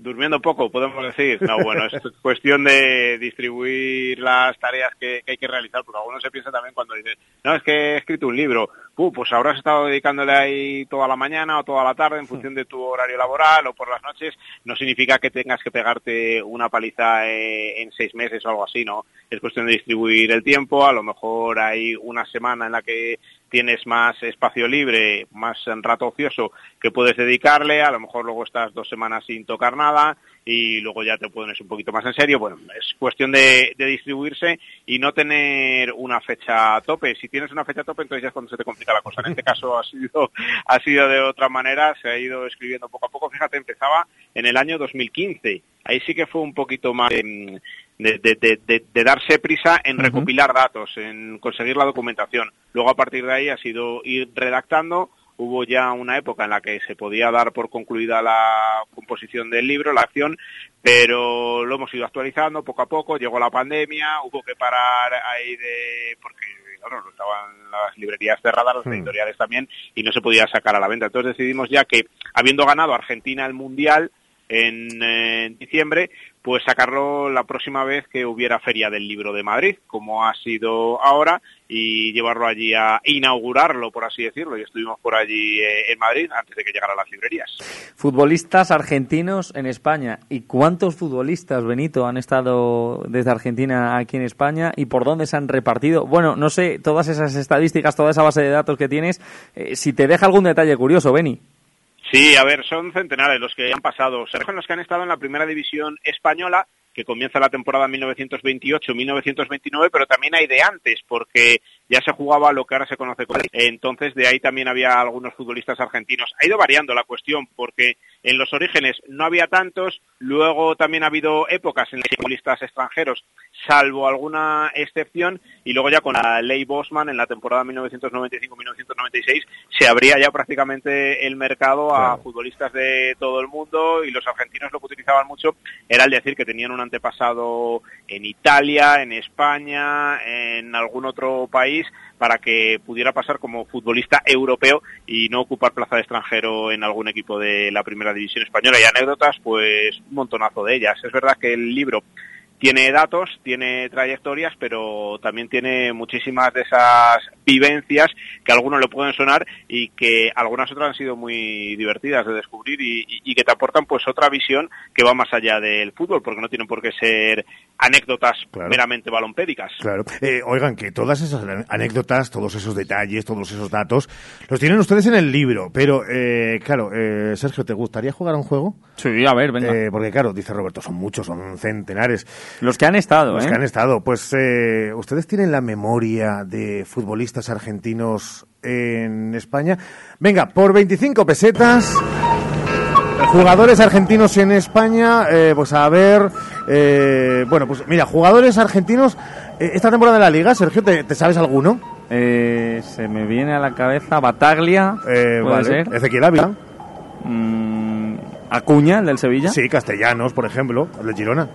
Durmiendo poco, podemos decir. No, bueno, es *laughs* cuestión de distribuir las tareas que, que hay que realizar, porque algunos se piensa también cuando dice, no, es que he escrito un libro, Puh, pues ahora has estado dedicándole ahí toda la mañana o toda la tarde en función de tu horario laboral o por las noches, no significa que tengas que pegarte una paliza eh, en seis meses o algo así, ¿no? Es cuestión de distribuir el tiempo, a lo mejor hay una semana en la que tienes más espacio libre, más rato ocioso que puedes dedicarle, a lo mejor luego estás dos semanas sin tocar nada y luego ya te pones un poquito más en serio. Bueno, es cuestión de, distribuirse y no tener una fecha tope. Si tienes una fecha tope, entonces ya es cuando se te complica la cosa. En este caso ha sido, *laughs* ha sido de otra manera, se ha ido escribiendo poco a poco. Fíjate, empezaba en el año 2015. Ahí sí que fue un poquito más em, de, de- de- de- de darse prisa en recopilar datos, en conseguir la documentación. Luego a partir de ahí ha sido ir redactando. Hubo ya una época en la que se podía dar por concluida la composición del libro, la acción, pero lo hemos ido actualizando poco a poco. Llegó la pandemia, hubo que parar ahí de porque claro, estaban las librerías cerradas, los Hmm. editoriales también, y no se podía sacar a la venta. Entonces decidimos ya que, habiendo ganado Argentina el Mundial en, eh, en diciembre, pues sacarlo la próxima vez que hubiera Feria del Libro de Madrid, como ha sido ahora, y llevarlo allí a inaugurarlo, por así decirlo. Y estuvimos por allí eh, en Madrid antes de que llegara a las librerías. Futbolistas argentinos en España. ¿Y cuántos futbolistas, Benito, han estado desde Argentina aquí en España y por dónde se han repartido? Bueno, no sé, todas esas estadísticas, toda esa base de datos que tienes, eh, si te deja algún detalle curioso, Beni. Sí, a ver, son centenares los que han pasado. Se los que han estado en la primera división española, que comienza la temporada 1928-1929, pero también hay de antes, porque ya se jugaba lo que ahora se conoce como... Entonces, de ahí también había algunos futbolistas argentinos. Ha ido variando la cuestión, porque en los orígenes no había tantos, luego también ha habido épocas en las que futbolistas extranjeros, salvo alguna excepción, y luego ya con la ley Bosman en la temporada 1995-1996 se abría ya prácticamente el mercado a futbolistas de todo el mundo y los argentinos lo que utilizaban mucho era el decir que tenían un antepasado en Italia, en España, en algún otro país para que pudiera pasar como futbolista europeo y no ocupar plaza de extranjero en algún equipo de la primera división española. Y anécdotas, pues un montonazo de ellas. Es verdad que el libro tiene datos, tiene trayectorias, pero también tiene muchísimas de esas vivencias que a algunos le pueden sonar y que algunas otras han sido muy divertidas de descubrir y, y- y que te aportan pues otra visión que va más allá del fútbol, porque no tienen por qué ser anécdotas meramente balompédicas. Claro. Eh, oigan, que todas esas anécdotas, todos esos detalles, todos esos datos, los tienen ustedes en el libro. Pero, eh, claro, eh, Sergio, ¿te gustaría jugar a un juego? Sí, a ver, venga. Eh, porque, claro, dice Roberto, son muchos, son centenares. Los que han estado, Los ¿eh? que han estado. Pues, eh, ¿ustedes tienen la memoria de futbolistas argentinos en España? Venga, por 25 pesetas... Jugadores argentinos en España, eh, pues a ver, eh, bueno, pues mira, jugadores argentinos, eh, esta temporada de la liga, Sergio, ¿te, te sabes alguno? Eh, se me viene a la cabeza Bataglia, Eh, puede vale. ser. Ezequiel Ávila. Mm, Acuña, el del Sevilla. Sí, Castellanos, por ejemplo, el de Girona.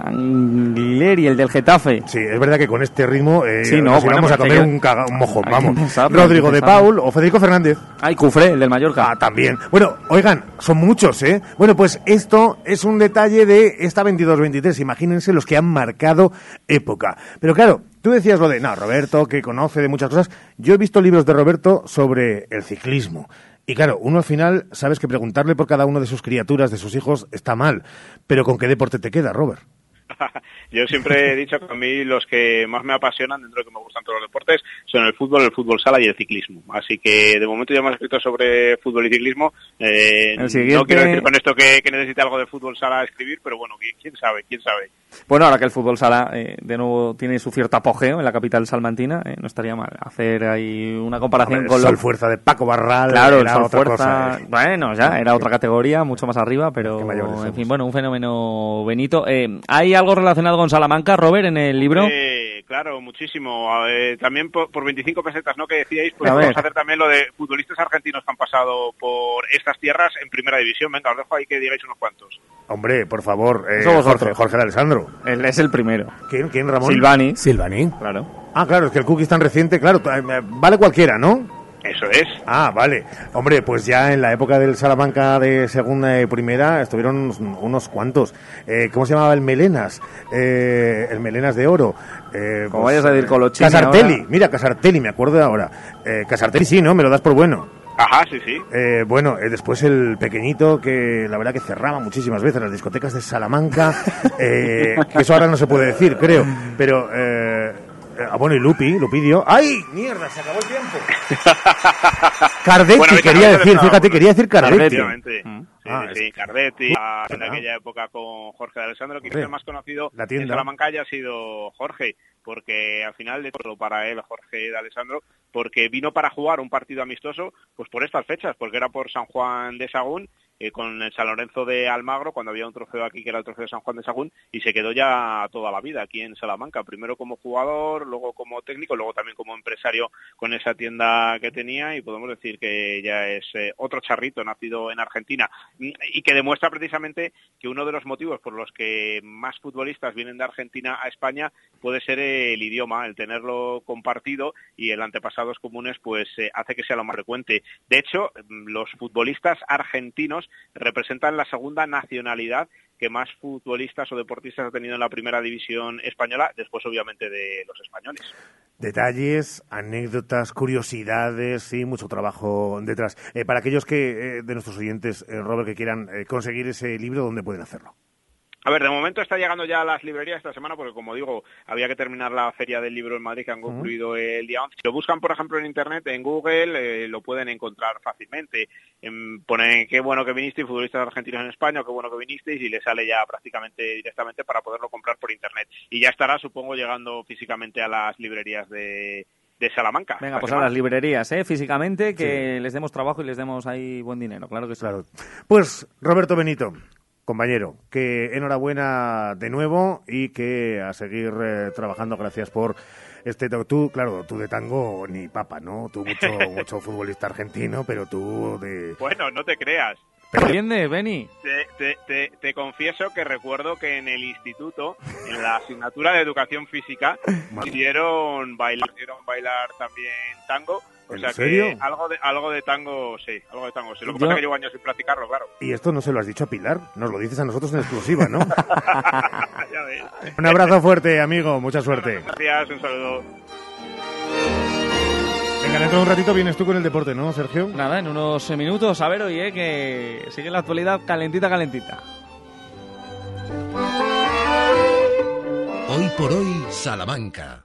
Angleri, el del Getafe. Sí, es verdad que con este ritmo eh, Sí, no, nos bueno, íbamos a comer un, caga- un mojón, vamos. Rodrigo de. Paul o Federico Fernández. Ay, Cufré, el del Mallorca. Ah, también. Bueno, oigan, son muchos, ¿eh? Bueno, pues esto es un detalle de esta 22-23. Imagínense los que han marcado época. Pero claro, tú decías lo de, no, Roberto, que conoce de muchas cosas. Yo he visto libros de Roberto sobre el ciclismo. Y claro, uno al final, sabes que preguntarle por cada uno de sus criaturas, de sus hijos, está mal. Pero ¿con qué deporte te queda, Robert? *laughs* Yo siempre he dicho que a mí los que más me apasionan dentro de que me gustan todos los deportes son el fútbol, el fútbol sala y el ciclismo. Así que de momento ya hemos escrito sobre fútbol y ciclismo. Eh, siguiente- No quiero decir con esto que, que necesite algo de fútbol sala a escribir, pero bueno, quién, quién sabe, quién sabe. Bueno, ahora que el fútbol sala eh, de nuevo tiene su cierto apogeo en la capital salmantina, eh, no estaría mal hacer ahí una comparación con Sol lo... Fuerza de Paco Barral Claro, era otra Fuerza, cosa, eh. bueno, ya era otra categoría, mucho más arriba, pero en fin, bueno, un fenómeno Benito. Eh, ¿Hay algo relacionado con Salamanca, Robert, en el libro? Eh, claro, muchísimo. Eh, también por, por 25 pesetas, ¿no? Que decíais, pues A vamos ver. a hacer también lo de futbolistas argentinos que han pasado por estas tierras en primera división. Venga, os dejo ahí que digáis unos cuantos. Hombre, por favor, eh. Jorge, Jorge de Alessandro. Él es el primero. ¿Quién, quién Ramón? Silvani. Silvani. Claro. Ah, claro, es que el cookie es tan reciente, claro, eh, vale cualquiera, ¿no? Eso es. Ah, vale. Hombre, pues ya en la época del Salamanca de segunda y primera estuvieron unos, unos cuantos. Eh, ¿Cómo se llamaba el Melenas? Eh, el Melenas de Oro. Eh, Como vayas a decir Colochini Casartelli, ahora. mira, Casartelli, me acuerdo de ahora. Eh, Casartelli sí, ¿no? Me lo das por bueno. Ajá, sí, sí. Eh, bueno, eh, después el pequeñito que la verdad que cerraba muchísimas veces las discotecas de Salamanca, *laughs* eh, que eso ahora no se puede decir, creo, pero... Eh, ah, bueno, y Lupi, Lupidio. ¡Ay! ¡Mierda! Se acabó el tiempo. *laughs* Cardetti, Bueno, quería decir, te fíjate, quería decir Cardetti. Efectivamente. Sí, Ah, sí, sí, Cardetti, Ah, en ¿verdad? aquella época con Jorge de Alessandro, quizás el más conocido la en tienda. Salamanca haya sido Jorge, porque al final de todo para él, Jorge de Alessandro, porque vino para jugar un partido amistoso, pues por estas fechas, porque era por San Juan de Sagún, eh, con el San Lorenzo de Almagro, cuando había un trofeo aquí que era el trofeo de San Juan de Sagún, y se quedó ya toda la vida aquí en Salamanca, primero como jugador, luego como técnico, luego también como empresario con esa tienda que tenía, y podemos decir que ya es eh, otro charrito nacido en Argentina, y que demuestra precisamente que uno de los motivos por los que más futbolistas vienen de Argentina a España puede ser el idioma, el tenerlo compartido y el antepasados comunes pues eh, hace que sea lo más frecuente. De hecho, los futbolistas argentinos representan la segunda nacionalidad que más futbolistas o deportistas ha tenido en la primera división española, después obviamente de los españoles. Detalles, anécdotas, curiosidades, sí, mucho trabajo detrás. Eh, para aquellos que eh, de nuestros oyentes, eh, Robert, que quieran eh, conseguir ese libro, ¿dónde pueden hacerlo? A ver, de momento está llegando ya a las librerías esta semana porque, como digo, había que terminar la Feria del Libro en Madrid que han concluido el día 11. Si lo buscan, por ejemplo, en Internet, en Google, eh, lo pueden encontrar fácilmente. Em, ponen qué bueno que vinisteis, futbolistas argentinos en España, qué bueno que vinisteis y le sale ya prácticamente directamente para poderlo comprar por Internet. Y ya estará, supongo, llegando físicamente a las librerías de, de Salamanca. Venga, pues a las librerías, ¿eh? Físicamente, que les demos trabajo y les demos ahí buen dinero, claro que sí. Pues Roberto Benito, compañero, que enhorabuena de nuevo y que a seguir eh, trabajando. Gracias por este. Tú, claro, tú de tango ni papa, ¿no? Tú mucho, *laughs* mucho futbolista argentino, pero tú de. Bueno, no te creas. ¿Entiendes, Beni? Te, te- te- te confieso que recuerdo que en el instituto, en la asignatura de educación física, *laughs* hicieron bailar, hicieron bailar también tango. O ¿En sea serio? que algo de, algo de tango, sí, algo de tango. Sí. Lo que Yo- pasa es que llevo años sin practicarlo, claro. Y esto no se lo has dicho a Pilar, nos lo dices a nosotros en exclusiva, ¿no? *laughs* ya ves. Un abrazo fuerte, amigo, mucha suerte. Gracias, un saludo. Venga, dentro de un ratito vienes tú con el deporte, ¿no, Sergio? Nada, en unos minutos, a ver, oye, que sigue la actualidad calentita, calentita. Hoy por hoy, Salamanca.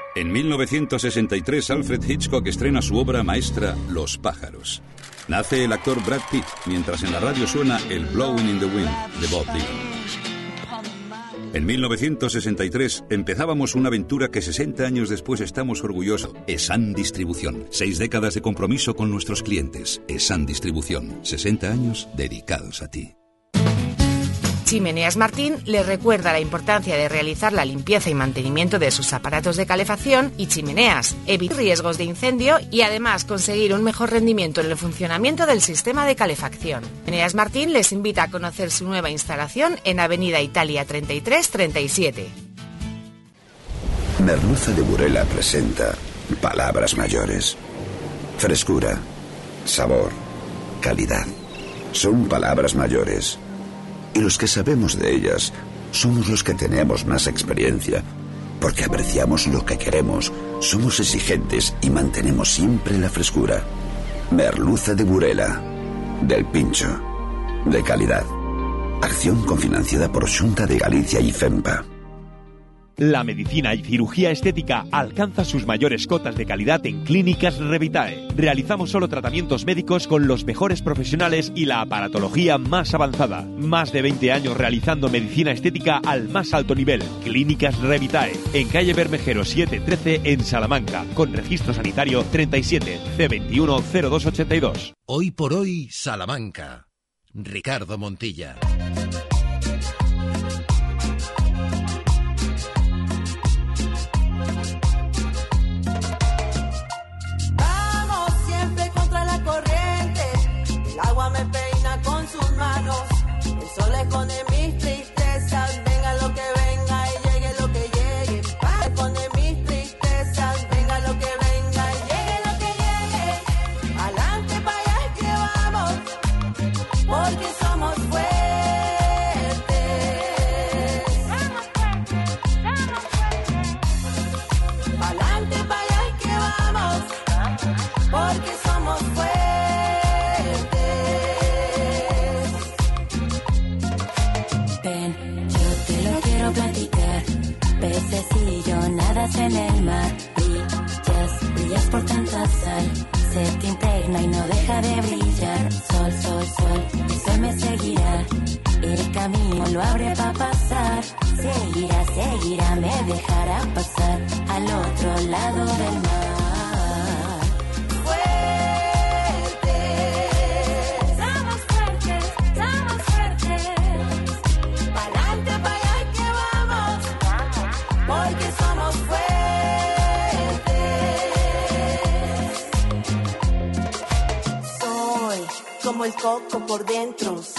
En 1963, Alfred Hitchcock estrena su obra maestra Los pájaros. Nace el actor Brad Pitt, mientras en la radio suena el Blowing in the Wind de Bob Dylan. En 1963 empezábamos una aventura que 60 años después estamos orgullosos. ESAN Distribución. Seis décadas de compromiso con nuestros clientes. ESAN Distribución. 60 años dedicados a ti. Chimeneas Martín le recuerda la importancia de realizar la limpieza y mantenimiento de sus aparatos de calefacción y chimeneas, evitar riesgos de incendio y además conseguir un mejor rendimiento en el funcionamiento del sistema de calefacción. Chimeneas Martín les invita a conocer su nueva instalación en Avenida Italia 3337. Merluza de Burela presenta palabras mayores. Frescura, sabor, calidad. Son palabras mayores y los que sabemos de ellas somos los que tenemos más experiencia, porque apreciamos lo que queremos, somos exigentes y mantenemos siempre la frescura. Merluza de Burela, del Pincho, de calidad. Acción cofinanciada por Junta de Galicia y FEMPA. La medicina y cirugía estética alcanza sus mayores cotas de calidad en Clínicas Revitae. Realizamos solo tratamientos médicos con los mejores profesionales y la aparatología más avanzada. Más de 20 años realizando medicina estética al más alto nivel. Clínicas Revitae, en calle Bermejero 713 en Salamanca, con registro sanitario 37 C21 0282. Hoy por hoy, Salamanca. Ricardo Montilla.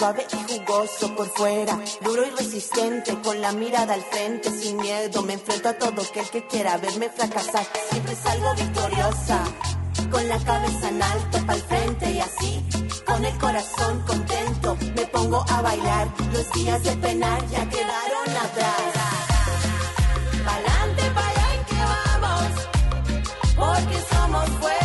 Suave y jugoso por fuera, duro y resistente, con la mirada al frente, sin miedo. Me enfrento a todo aquel que quiera verme fracasar. Siempre salgo victoriosa con la cabeza en alto pa'l frente y así, con el corazón contento, me pongo a bailar. Los días de penar ya quedaron atrás. Pa'lante, pa' allá que vamos, porque somos fuertes.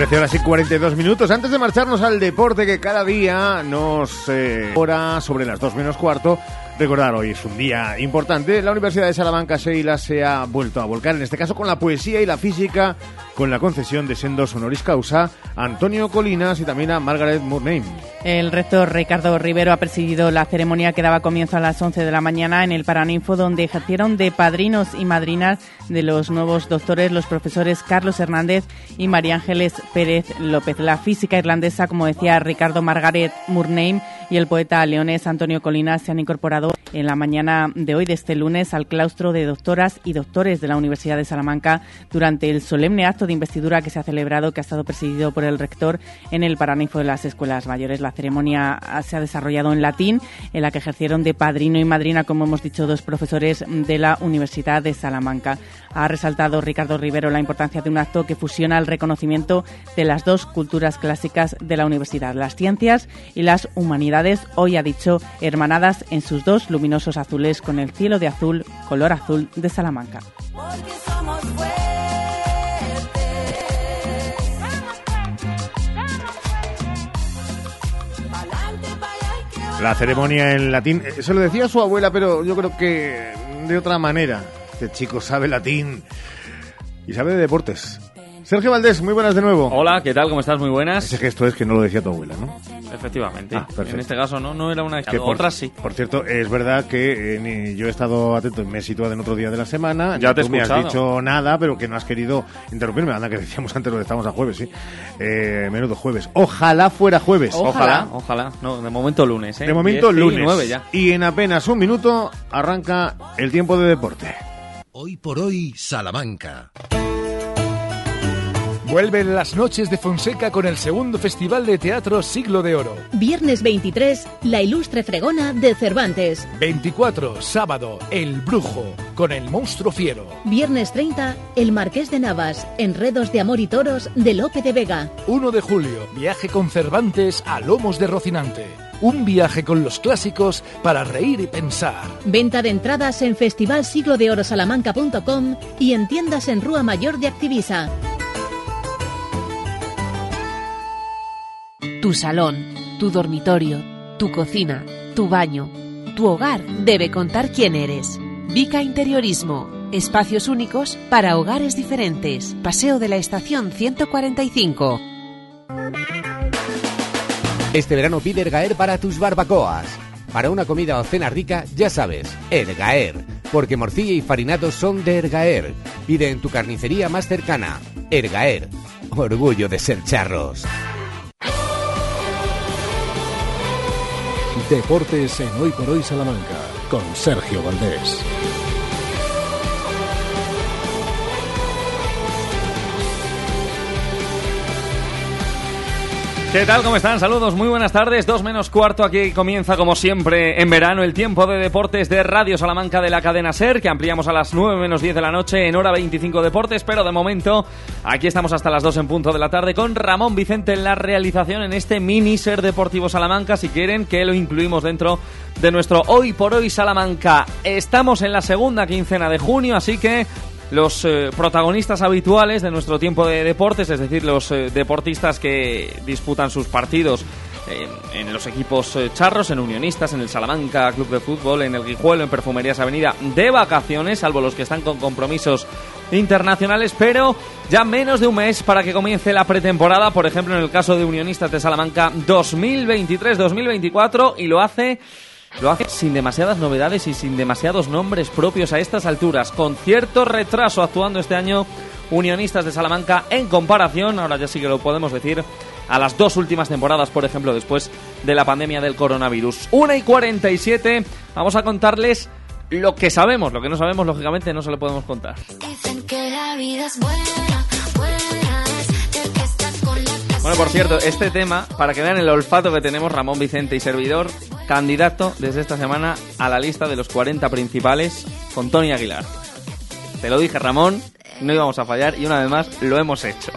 13 horas y 42 minutos. Antes de marcharnos al deporte que cada día nos eh, hora sobre las 2 menos cuarto. Recordar, hoy es un día importante. La Universidad de Salamanca, Seila, se ha vuelto a volcar, en este caso con la poesía y la física, con la concesión de sendos honoris causa a Antonio Colinas y también a Margaret Murnane. El rector Ricardo Rivero ha presidido la ceremonia que daba comienzo a las 11 de la mañana en el Paraninfo, donde ejercieron de padrinos y madrinas de los nuevos doctores los profesores Carlos Hernández y María Ángeles Pérez López. La física irlandesa, como decía Ricardo Margaret Murnane, y el poeta leonés Antonio Colinas se han incorporado en la mañana de hoy, de este lunes, al claustro de doctoras y doctores de la Universidad de Salamanca durante el solemne acto de investidura que se ha celebrado, que ha estado presidido por el rector en el Paraninfo de las Escuelas Mayores. La ceremonia se ha desarrollado en latín, en la que ejercieron de padrino y madrina, como hemos dicho, dos profesores de la Universidad de Salamanca. Ha resaltado Ricardo Rivero la importancia de un acto que fusiona el reconocimiento de las dos culturas clásicas de la universidad, las ciencias y las humanidades, hoy ha dicho hermanadas en sus dos luminosos azules con el cielo de azul, color azul de Salamanca. La ceremonia en latín, eh, se lo decía su abuela, pero yo creo que de otra manera. Este chico sabe latín y sabe de deportes. Sergio Valdés, muy buenas de nuevo. Hola, ¿qué tal? ¿Cómo estás? Muy buenas. Ese gesto es que no lo decía tu abuela, ¿no? Efectivamente. Ah, en este caso no, no era una Que por, Otras sí. Por cierto, es verdad que eh, ni- yo he estado atento y me he situado en otro día de la semana. Ya te he tú me has dicho nada, pero que no has querido interrumpirme. Anda, que decíamos antes lo de estamos a jueves, sí. Eh, menudo jueves. Ojalá fuera jueves. Ojalá, ojalá. No, de momento lunes, ¿eh? De momento 10 y lunes. 9 ya. Y en apenas un minuto arranca el tiempo de deporte. Hoy por hoy, Salamanca. Vuelven las noches de Fonseca con el segundo Festival de Teatro Siglo de Oro. Viernes 23, La Ilustre Fregona de Cervantes. 24, sábado, El Brujo, con el monstruo fiero. Viernes 30, El Marqués de Navas, Enredos de Amor y Toros de Lope de Vega. 1 de julio, viaje con Cervantes a Lomos de Rocinante. Un viaje con los clásicos para reír y pensar. Venta de entradas en festivalsiglodeorosalamanca.com y en tiendas en Rúa Mayor de Activisa. Tu salón, tu dormitorio, tu cocina, tu baño, tu hogar debe contar quién eres. Vica Interiorismo. Espacios únicos para hogares diferentes. Paseo de la Estación 145. Este verano pide Ergaer para tus barbacoas. Para una comida o cena rica, ya sabes, Ergaer. Porque morcilla y farinados son de Ergaer. Pide en tu carnicería más cercana. Ergaer. Orgullo de ser charros. Deportes en Hoy por Hoy Salamanca, con Sergio Valdés. ¿Qué tal? ¿Cómo están? Saludos, muy buenas tardes. Dos menos cuarto, aquí comienza como siempre en verano el tiempo de deportes de Radio Salamanca de la cadena SER, que ampliamos a las 9 menos 10 de la noche en hora 25 deportes, pero de momento aquí estamos hasta las 2 en punto de la tarde con Ramón Vicente en la realización en este mini SER Deportivo Salamanca, si quieren que lo incluimos dentro de nuestro Hoy por Hoy Salamanca. Estamos en la segunda quincena de junio, así que los eh, protagonistas habituales de nuestro tiempo de deportes, es decir, los eh, deportistas que disputan sus partidos en los equipos eh, charros, en Unionistas, en el Salamanca Club de Fútbol, en el Guijuelo, en Perfumerías Avenida, de vacaciones, salvo los que están con compromisos internacionales, pero ya menos de un mes para que comience la pretemporada, por ejemplo, en el caso de Unionistas de Salamanca 2023-2024, y lo hace lo hace sin demasiadas novedades y sin demasiados nombres propios a estas alturas, con cierto retraso actuando este año Unionistas de Salamanca en comparación, ahora ya sí que lo podemos decir, a las dos últimas temporadas, por ejemplo, después de la pandemia del coronavirus. 1 y 47, vamos a contarles lo que sabemos, lo que no sabemos, lógicamente, no se lo podemos contar. Dicen que la vida es buena, Bueno, por cierto, este tema, para que vean el olfato que tenemos Ramón Vicente y servidor, candidato desde esta semana a la lista de los 40 principales con Tony Aguilar. Te lo dije, Ramón, no íbamos a fallar y una vez más lo hemos hecho.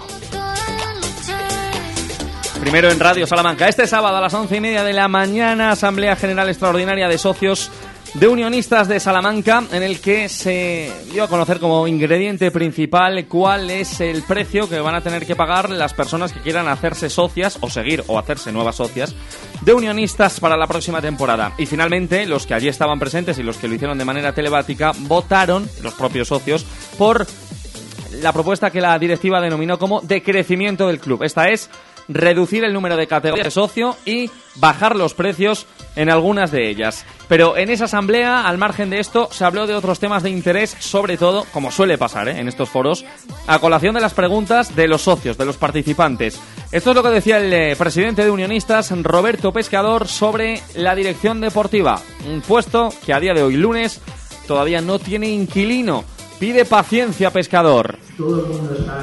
Primero en Radio Salamanca. Este sábado a las once y media de la mañana, Asamblea General Extraordinaria de Socios de Unionistas de Salamanca, en el que se dio a conocer como ingrediente principal cuál es el precio que van a tener que pagar las personas que quieran hacerse socias o seguir o hacerse nuevas socias de Unionistas para la próxima temporada. Y finalmente, los que allí estaban presentes y los que lo hicieron de manera telemática votaron, los propios socios, por la propuesta que la directiva denominó como decrecimiento del club. Esta es reducir el número de categorías de socio y bajar los precios en algunas de ellas. Pero en esa asamblea, al margen de esto, se habló de otros temas de interés, sobre todo, como suele pasar ¿eh? en estos foros, a colación de las preguntas de los socios, de los participantes. Esto es lo que decía el eh, presidente de Unionistas, Roberto Pescador, sobre la dirección deportiva. Un puesto que a día de hoy, lunes, todavía no tiene inquilino. Pide paciencia, Pescador. todo el mundo está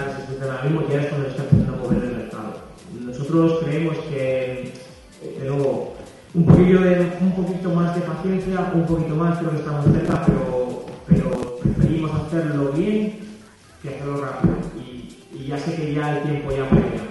en empezando a mover el mercado. Nosotros creemos que, de un poquillo, de, un poquito más de paciencia, un poquito más, creo que estamos cerca, pero, pero preferimos hacerlo bien que hacerlo rápido. Y, ya sé que ya el tiempo ya apremia,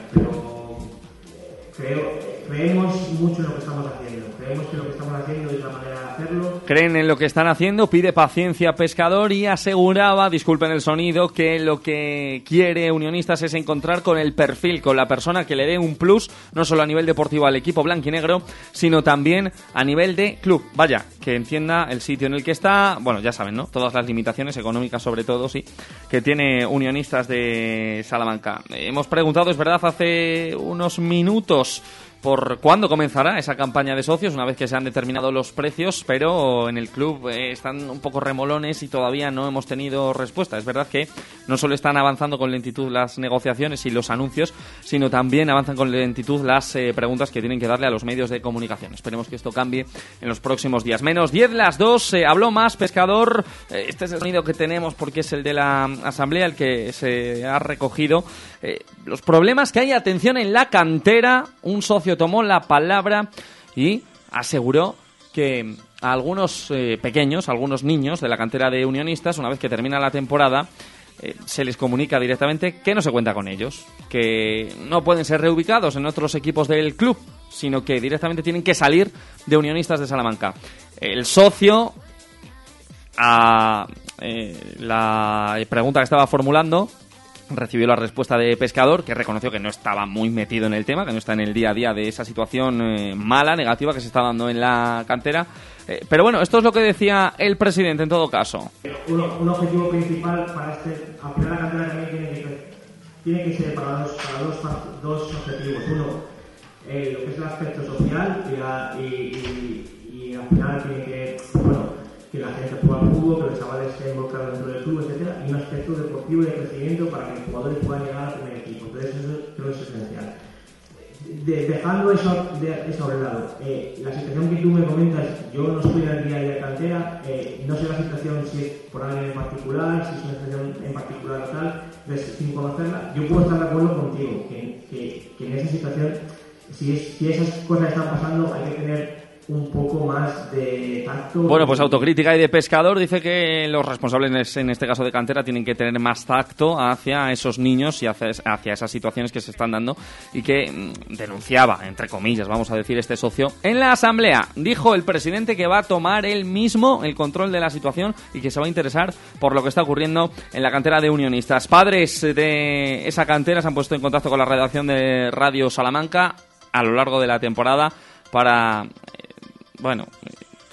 pero eh, creemos mucho en lo que estamos haciendo. Creemos que lo que estamos haciendo es la manera de hacerlo. Creen en lo que están haciendo, pide paciencia Pescador y aseguraba, disculpen el sonido, que lo que quiere Unionistas es encontrar con el perfil, con la persona que le dé un plus, no solo a nivel deportivo al equipo blanquinegro, sino también a nivel de club. Vaya, que entienda el sitio en el que está, bueno, ya saben, ¿no? Todas las limitaciones económicas sobre todo, sí, que tiene Unionistas de Salamanca. Hemos preguntado, es verdad, hace unos minutos por cuándo comenzará esa campaña de socios, una vez que se han determinado los precios, pero en el club eh, están un poco remolones y todavía no hemos tenido respuesta. Es verdad que no solo están avanzando con lentitud las negociaciones y los anuncios, sino también avanzan con lentitud las eh, preguntas que tienen que darle a los medios de comunicación. Esperemos que esto cambie en los próximos días. Menos 10 las 2, habló más pescador. Eh, este es el sonido que tenemos porque es el de la asamblea, el que se ha recogido. los problemas que hay, atención, en la cantera, un socio tomó la palabra y aseguró que a algunos eh, pequeños, algunos niños de la cantera de unionistas, una vez que termina la temporada, eh, se les comunica directamente que no se cuenta con ellos, que no pueden ser reubicados en otros equipos del club, sino que directamente tienen que salir de unionistas de Salamanca. El socio, a eh, la pregunta que estaba formulando, recibió la respuesta de Pescador, que reconoció que no estaba muy metido en el tema, que no está en el día a día de esa situación eh, mala, negativa que se está dando en la cantera. Eh, pero bueno, esto es lo que decía el presidente en todo caso. Un, objetivo principal para este, final la cantera también tiene que, tiene que ser para dos, para dos, dos objetivos. Uno, eh, lo que es el aspecto social y, y, y al final tiene que, que la gente juega fútbol, que los chavales se involucran dentro del club, etcétera, y un aspecto deportivo y de crecimiento para que los jugadores puedan llegar al primer equipo. Entonces eso creo es esencial. dejando eso, de, eso a un lado, eh, la situación que tú me comentas, yo no estoy en el día de cantera, eh, no sé la situación si es por alguien en particular, si es una situación en particular o tal, sin conocerla, yo puedo estar de acuerdo contigo, que, que, que en esa situación, si, es, si esas cosas están pasando, hay que tener un poco más de tacto. Bueno, pues autocrítica y de pescador dice que los responsables en este caso de cantera tienen que tener más tacto hacia esos niños y hacia, hacia esas situaciones que se están dando y que mm, denunciaba, entre comillas, vamos a decir, este socio en la asamblea. Dijo el presidente que va a tomar él mismo el control de la situación y que se va a interesar por lo que está ocurriendo en la cantera de unionistas. Padres de esa cantera se han puesto en contacto con la redacción de Radio Salamanca a lo largo de la temporada para bueno,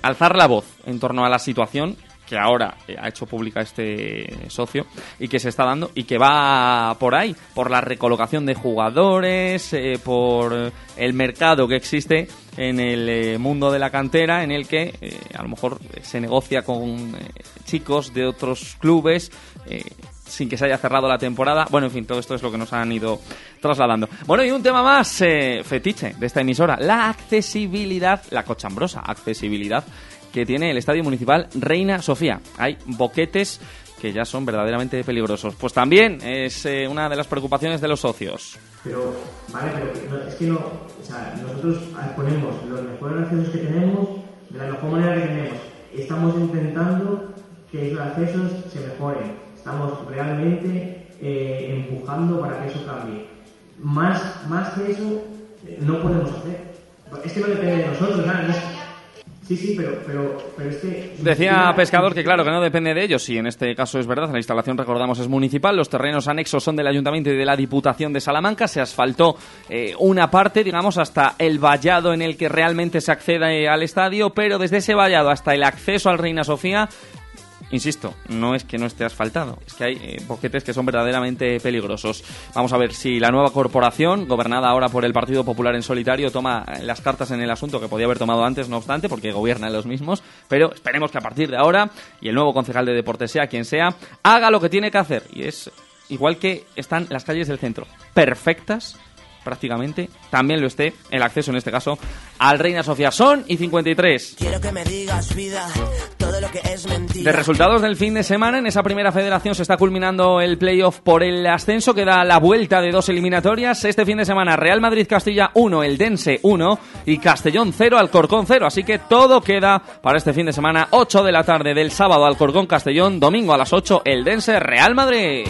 alzar la voz en torno a la situación que ahora eh, ha hecho pública este socio y que se está dando y que va por ahí, por la recolocación de jugadores, eh, por el mercado que existe en el eh, mundo de la cantera en el que a lo mejor se negocia con chicos de otros clubes sin que se haya cerrado la temporada. Bueno, en fin, todo esto es lo que nos han ido trasladando. Bueno, y un tema más eh, fetiche de esta emisora, la accesibilidad, la cochambrosa accesibilidad que tiene el Estadio Municipal Reina Sofía. Hay boquetes que ya son verdaderamente peligrosos. Pues también es eh, una de las preocupaciones de los socios. Pero, vale, pero es que no, o sea, nosotros ponemos los mejores accesos que tenemos de la mejor manera que tenemos. Estamos intentando que esos accesos se mejoren Estamos realmente eh, empujando para que eso cambie. Más, más que eso, eh, no podemos hacer. Es que no depende de nosotros, ¿no? Sí, sí, pero, pero, pero es que... Decía Pescador que claro, que no depende de ellos, y en este caso es verdad, la instalación, recordamos, es municipal, los terrenos anexos son del Ayuntamiento y de la Diputación de Salamanca, se asfaltó eh, una parte, digamos, hasta el vallado en el que realmente se accede al estadio, pero desde ese vallado hasta el acceso al Reina Sofía insisto, no es que no esté asfaltado, es que hay eh, boquetes que son verdaderamente peligrosos. Vamos a ver si la nueva corporación, gobernada ahora por el Partido Popular en solitario, toma las cartas en el asunto que podía haber tomado antes, no obstante, porque gobiernan los mismos, pero esperemos que a partir de ahora, y el nuevo concejal de deporte sea quien sea, haga lo que tiene que hacer, y es igual que están las calles del centro, perfectas prácticamente, también lo esté el acceso en este caso al Reina Sofía. Son y 53. Quiero que me digas vida, todo lo que es mentira. De resultados del fin de semana, en esa primera federación se está culminando el playoff por el ascenso que da la vuelta de dos eliminatorias. Este fin de semana Real Madrid Castilla 1, el Dense 1 y Castellón 0, Alcorcón 0. Así que todo queda para este fin de semana, 8 de la tarde del sábado Alcorcón Castellón, domingo a las 8 el Dense Real Madrid.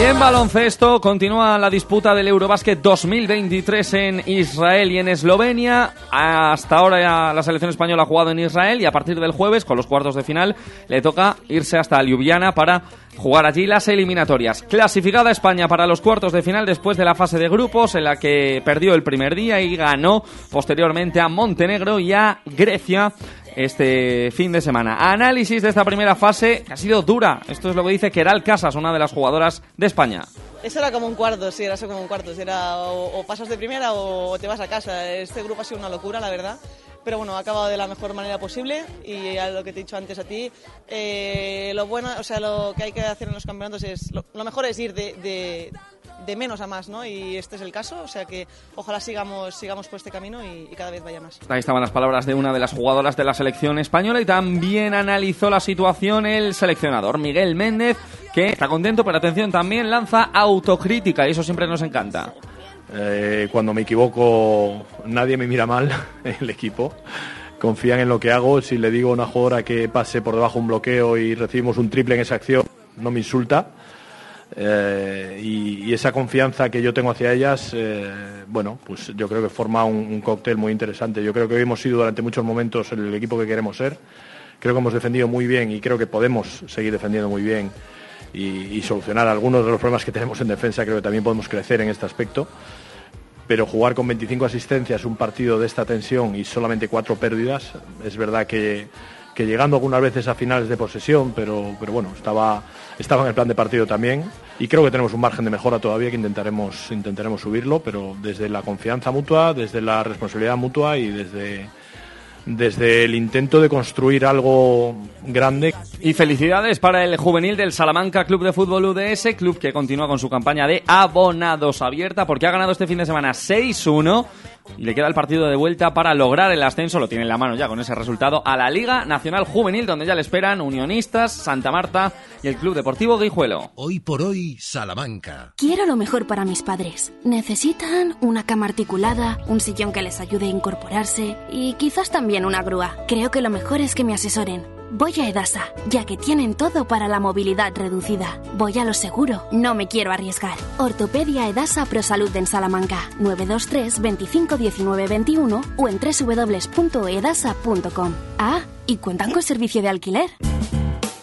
Y en baloncesto continúa la disputa del Eurobásquet 2023 en Israel y en Eslovenia. Hasta ahora la selección española ha jugado en Israel y a partir del jueves, con los cuartos de final, le toca irse hasta Ljubljana para jugar allí las eliminatorias. Clasificada España para los cuartos de final después de la fase de grupos en la que perdió el primer día y ganó posteriormente a Montenegro y a Grecia este fin de semana. Análisis de esta primera fase que ha sido dura. Esto es lo que dice Keral Casas, una de las jugadoras de España. Eso era como un cuarto, sí, era eso como un cuarto. Era o, o pasas de primera o te vas a casa. Este grupo ha sido una locura, la verdad pero bueno, ha acabado de la mejor manera posible y a lo que te he dicho antes a ti, eh, lo bueno, o sea, lo que hay que hacer en los campeonatos es, lo, mejor es ir de, de, de, menos a más, ¿no? Y este es el caso, o sea que ojalá sigamos, sigamos por este camino y, y, cada vez vaya más. Ahí estaban las palabras de una de las jugadoras de la selección española y también analizó la situación el seleccionador Miguel Méndez, que está contento, pero atención, también lanza autocrítica y eso siempre nos encanta. Eh, cuando me equivoco, nadie me mira mal, *laughs* el equipo. Confían en lo que hago. Si le digo a una jugadora que pase por debajo un bloqueo y recibimos un triple en esa acción, no me insulta. Eh, y, esa confianza que yo tengo hacia ellas, eh, bueno, pues yo creo que forma un, un, cóctel muy interesante. Yo creo que hemos sido durante muchos momentos el equipo que queremos ser. Creo que hemos defendido muy bien y creo que podemos seguir defendiendo muy bien y, y solucionar algunos de los problemas que tenemos en defensa. Creo que también podemos crecer en este aspecto pero jugar con 25 asistencias un partido de esta tensión y solamente cuatro pérdidas, es verdad que, que llegando algunas veces a finales de posesión, pero, pero bueno, estaba, estaba en el plan de partido también y creo que tenemos un margen de mejora todavía que intentaremos, intentaremos subirlo, pero desde la confianza mutua, desde la responsabilidad mutua y desde, desde el intento de construir algo grande. Y felicidades para el juvenil del Salamanca Club de Fútbol UDS, club que continúa con su campaña de abonados abierta porque ha ganado este fin de semana 6-1 y le queda el partido de vuelta para lograr el ascenso, lo tiene en la mano ya con ese resultado, a la Liga Nacional Juvenil, donde ya le esperan Unionistas, Santa Marta y el Club Deportivo Guijuelo. Hoy por hoy, Salamanca. Quiero lo mejor para mis padres. Necesitan una cama articulada, un sillón que les ayude a incorporarse y quizás también una grúa. Creo que lo mejor es que me asesoren. Voy a Edasa, ya que tienen todo para la movilidad reducida. Voy a lo seguro, no me quiero arriesgar. Ortopedia Edasa ProSalud en Salamanca, 923 25 19 21 o en www.edasa.com. Ah, y cuentan con servicio de alquiler.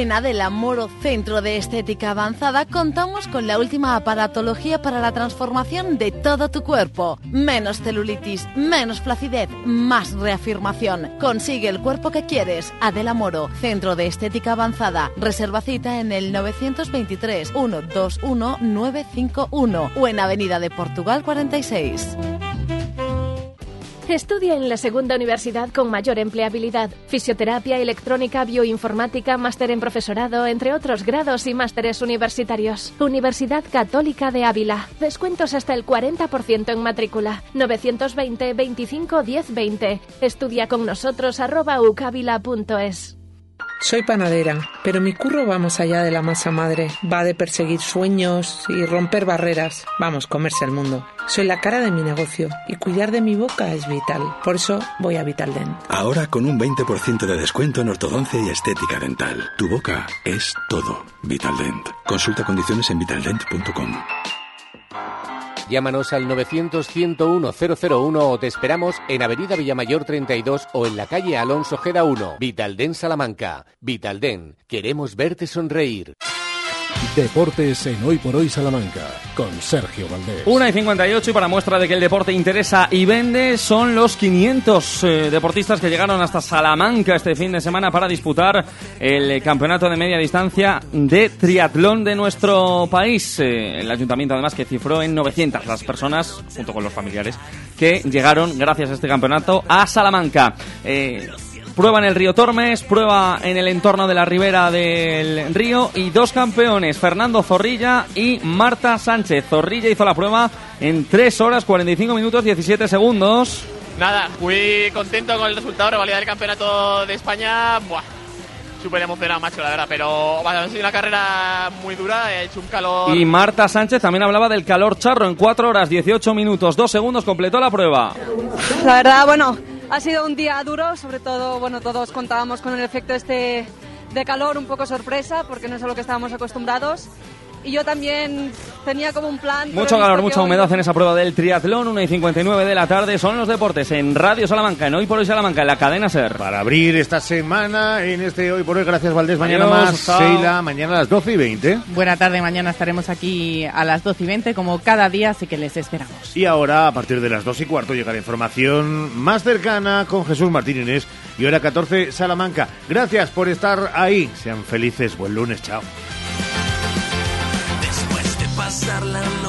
En Adela Moro Centro de Estética Avanzada contamos con la última aparatología para la transformación de todo tu cuerpo. Menos celulitis, menos flacidez, más reafirmación. Consigue el cuerpo que quieres. Adela Moro, Centro de Estética Avanzada. Reserva cita en el 923 121 951 o en Avenida de Portugal 46. Estudia en la segunda universidad con mayor empleabilidad. Fisioterapia, electrónica, bioinformática, máster en profesorado, entre otros grados y másteres universitarios. Universidad Católica de Ávila. Descuentos hasta el 40% en matrícula. 920 25 10 20. Estudia con nosotros arroba ucavila.es. Soy panadera, pero mi curro va más allá de la masa madre. Va de perseguir sueños y romper barreras. Vamos, comerse el mundo. Soy la cara de mi negocio y cuidar de mi boca es vital. Por eso voy a Vitaldent. Ahora con un 20% de descuento en ortodoncia y estética dental. Tu boca es todo. Vitaldent. Consulta condiciones en vitaldent.com. Llámanos al 900-101-001 o te esperamos en Avenida Villamayor 32 o en la calle Alonso Geda 1. Vitalden Salamanca. Vitalden. Queremos verte sonreír. Deportes en Hoy por Hoy Salamanca, con Sergio Valdés. 1 y 58 y para muestra de que el deporte interesa y vende son los 500 eh, deportistas que llegaron hasta Salamanca este fin de semana para disputar el campeonato de media distancia de triatlón de nuestro país. Eh, el ayuntamiento además que cifró en 900 las personas, junto con los familiares, que llegaron gracias a este campeonato a Salamanca. Eh, Prueba en el río Tormes, prueba en el entorno de la ribera del río y dos campeones, Fernando Zorrilla y Marta Sánchez. Zorrilla hizo la prueba en 3 horas 45 minutos 17 segundos. Nada, muy contento con el resultado, rivalidad del campeonato de España. Buah. súper emocionado, macho, la verdad. Pero va a ser una carrera muy dura, he hecho un calor. Y Marta Sánchez también hablaba del calor charro. En 4 horas 18 minutos, 2 segundos completó la prueba. La verdad, bueno, ha sido un día duro, sobre todo, bueno, todos contábamos con el efecto este de calor, un poco sorpresa, porque no es a lo que estábamos acostumbrados. Y yo también tenía como un plan. Mucho calor, mucha humedad en esa prueba del triatlón. 1 y 59 de la tarde son los deportes en Radio Salamanca, en Hoy por Hoy Salamanca, en la cadena Ser. Para abrir esta semana en este Hoy por Hoy, gracias Valdés. Mañana Adiós, más, chao. Sheila, mañana a las 12 y 20. Buena tarde, mañana estaremos aquí a las 12 y 20 como cada día, así que les esperamos. Y ahora, a partir de las 2 y cuarto, llegará información más cercana con Jesús Martín Inés y hora 14, Salamanca. Gracias por estar ahí. Sean felices. Buen lunes. Chao. Pasar la.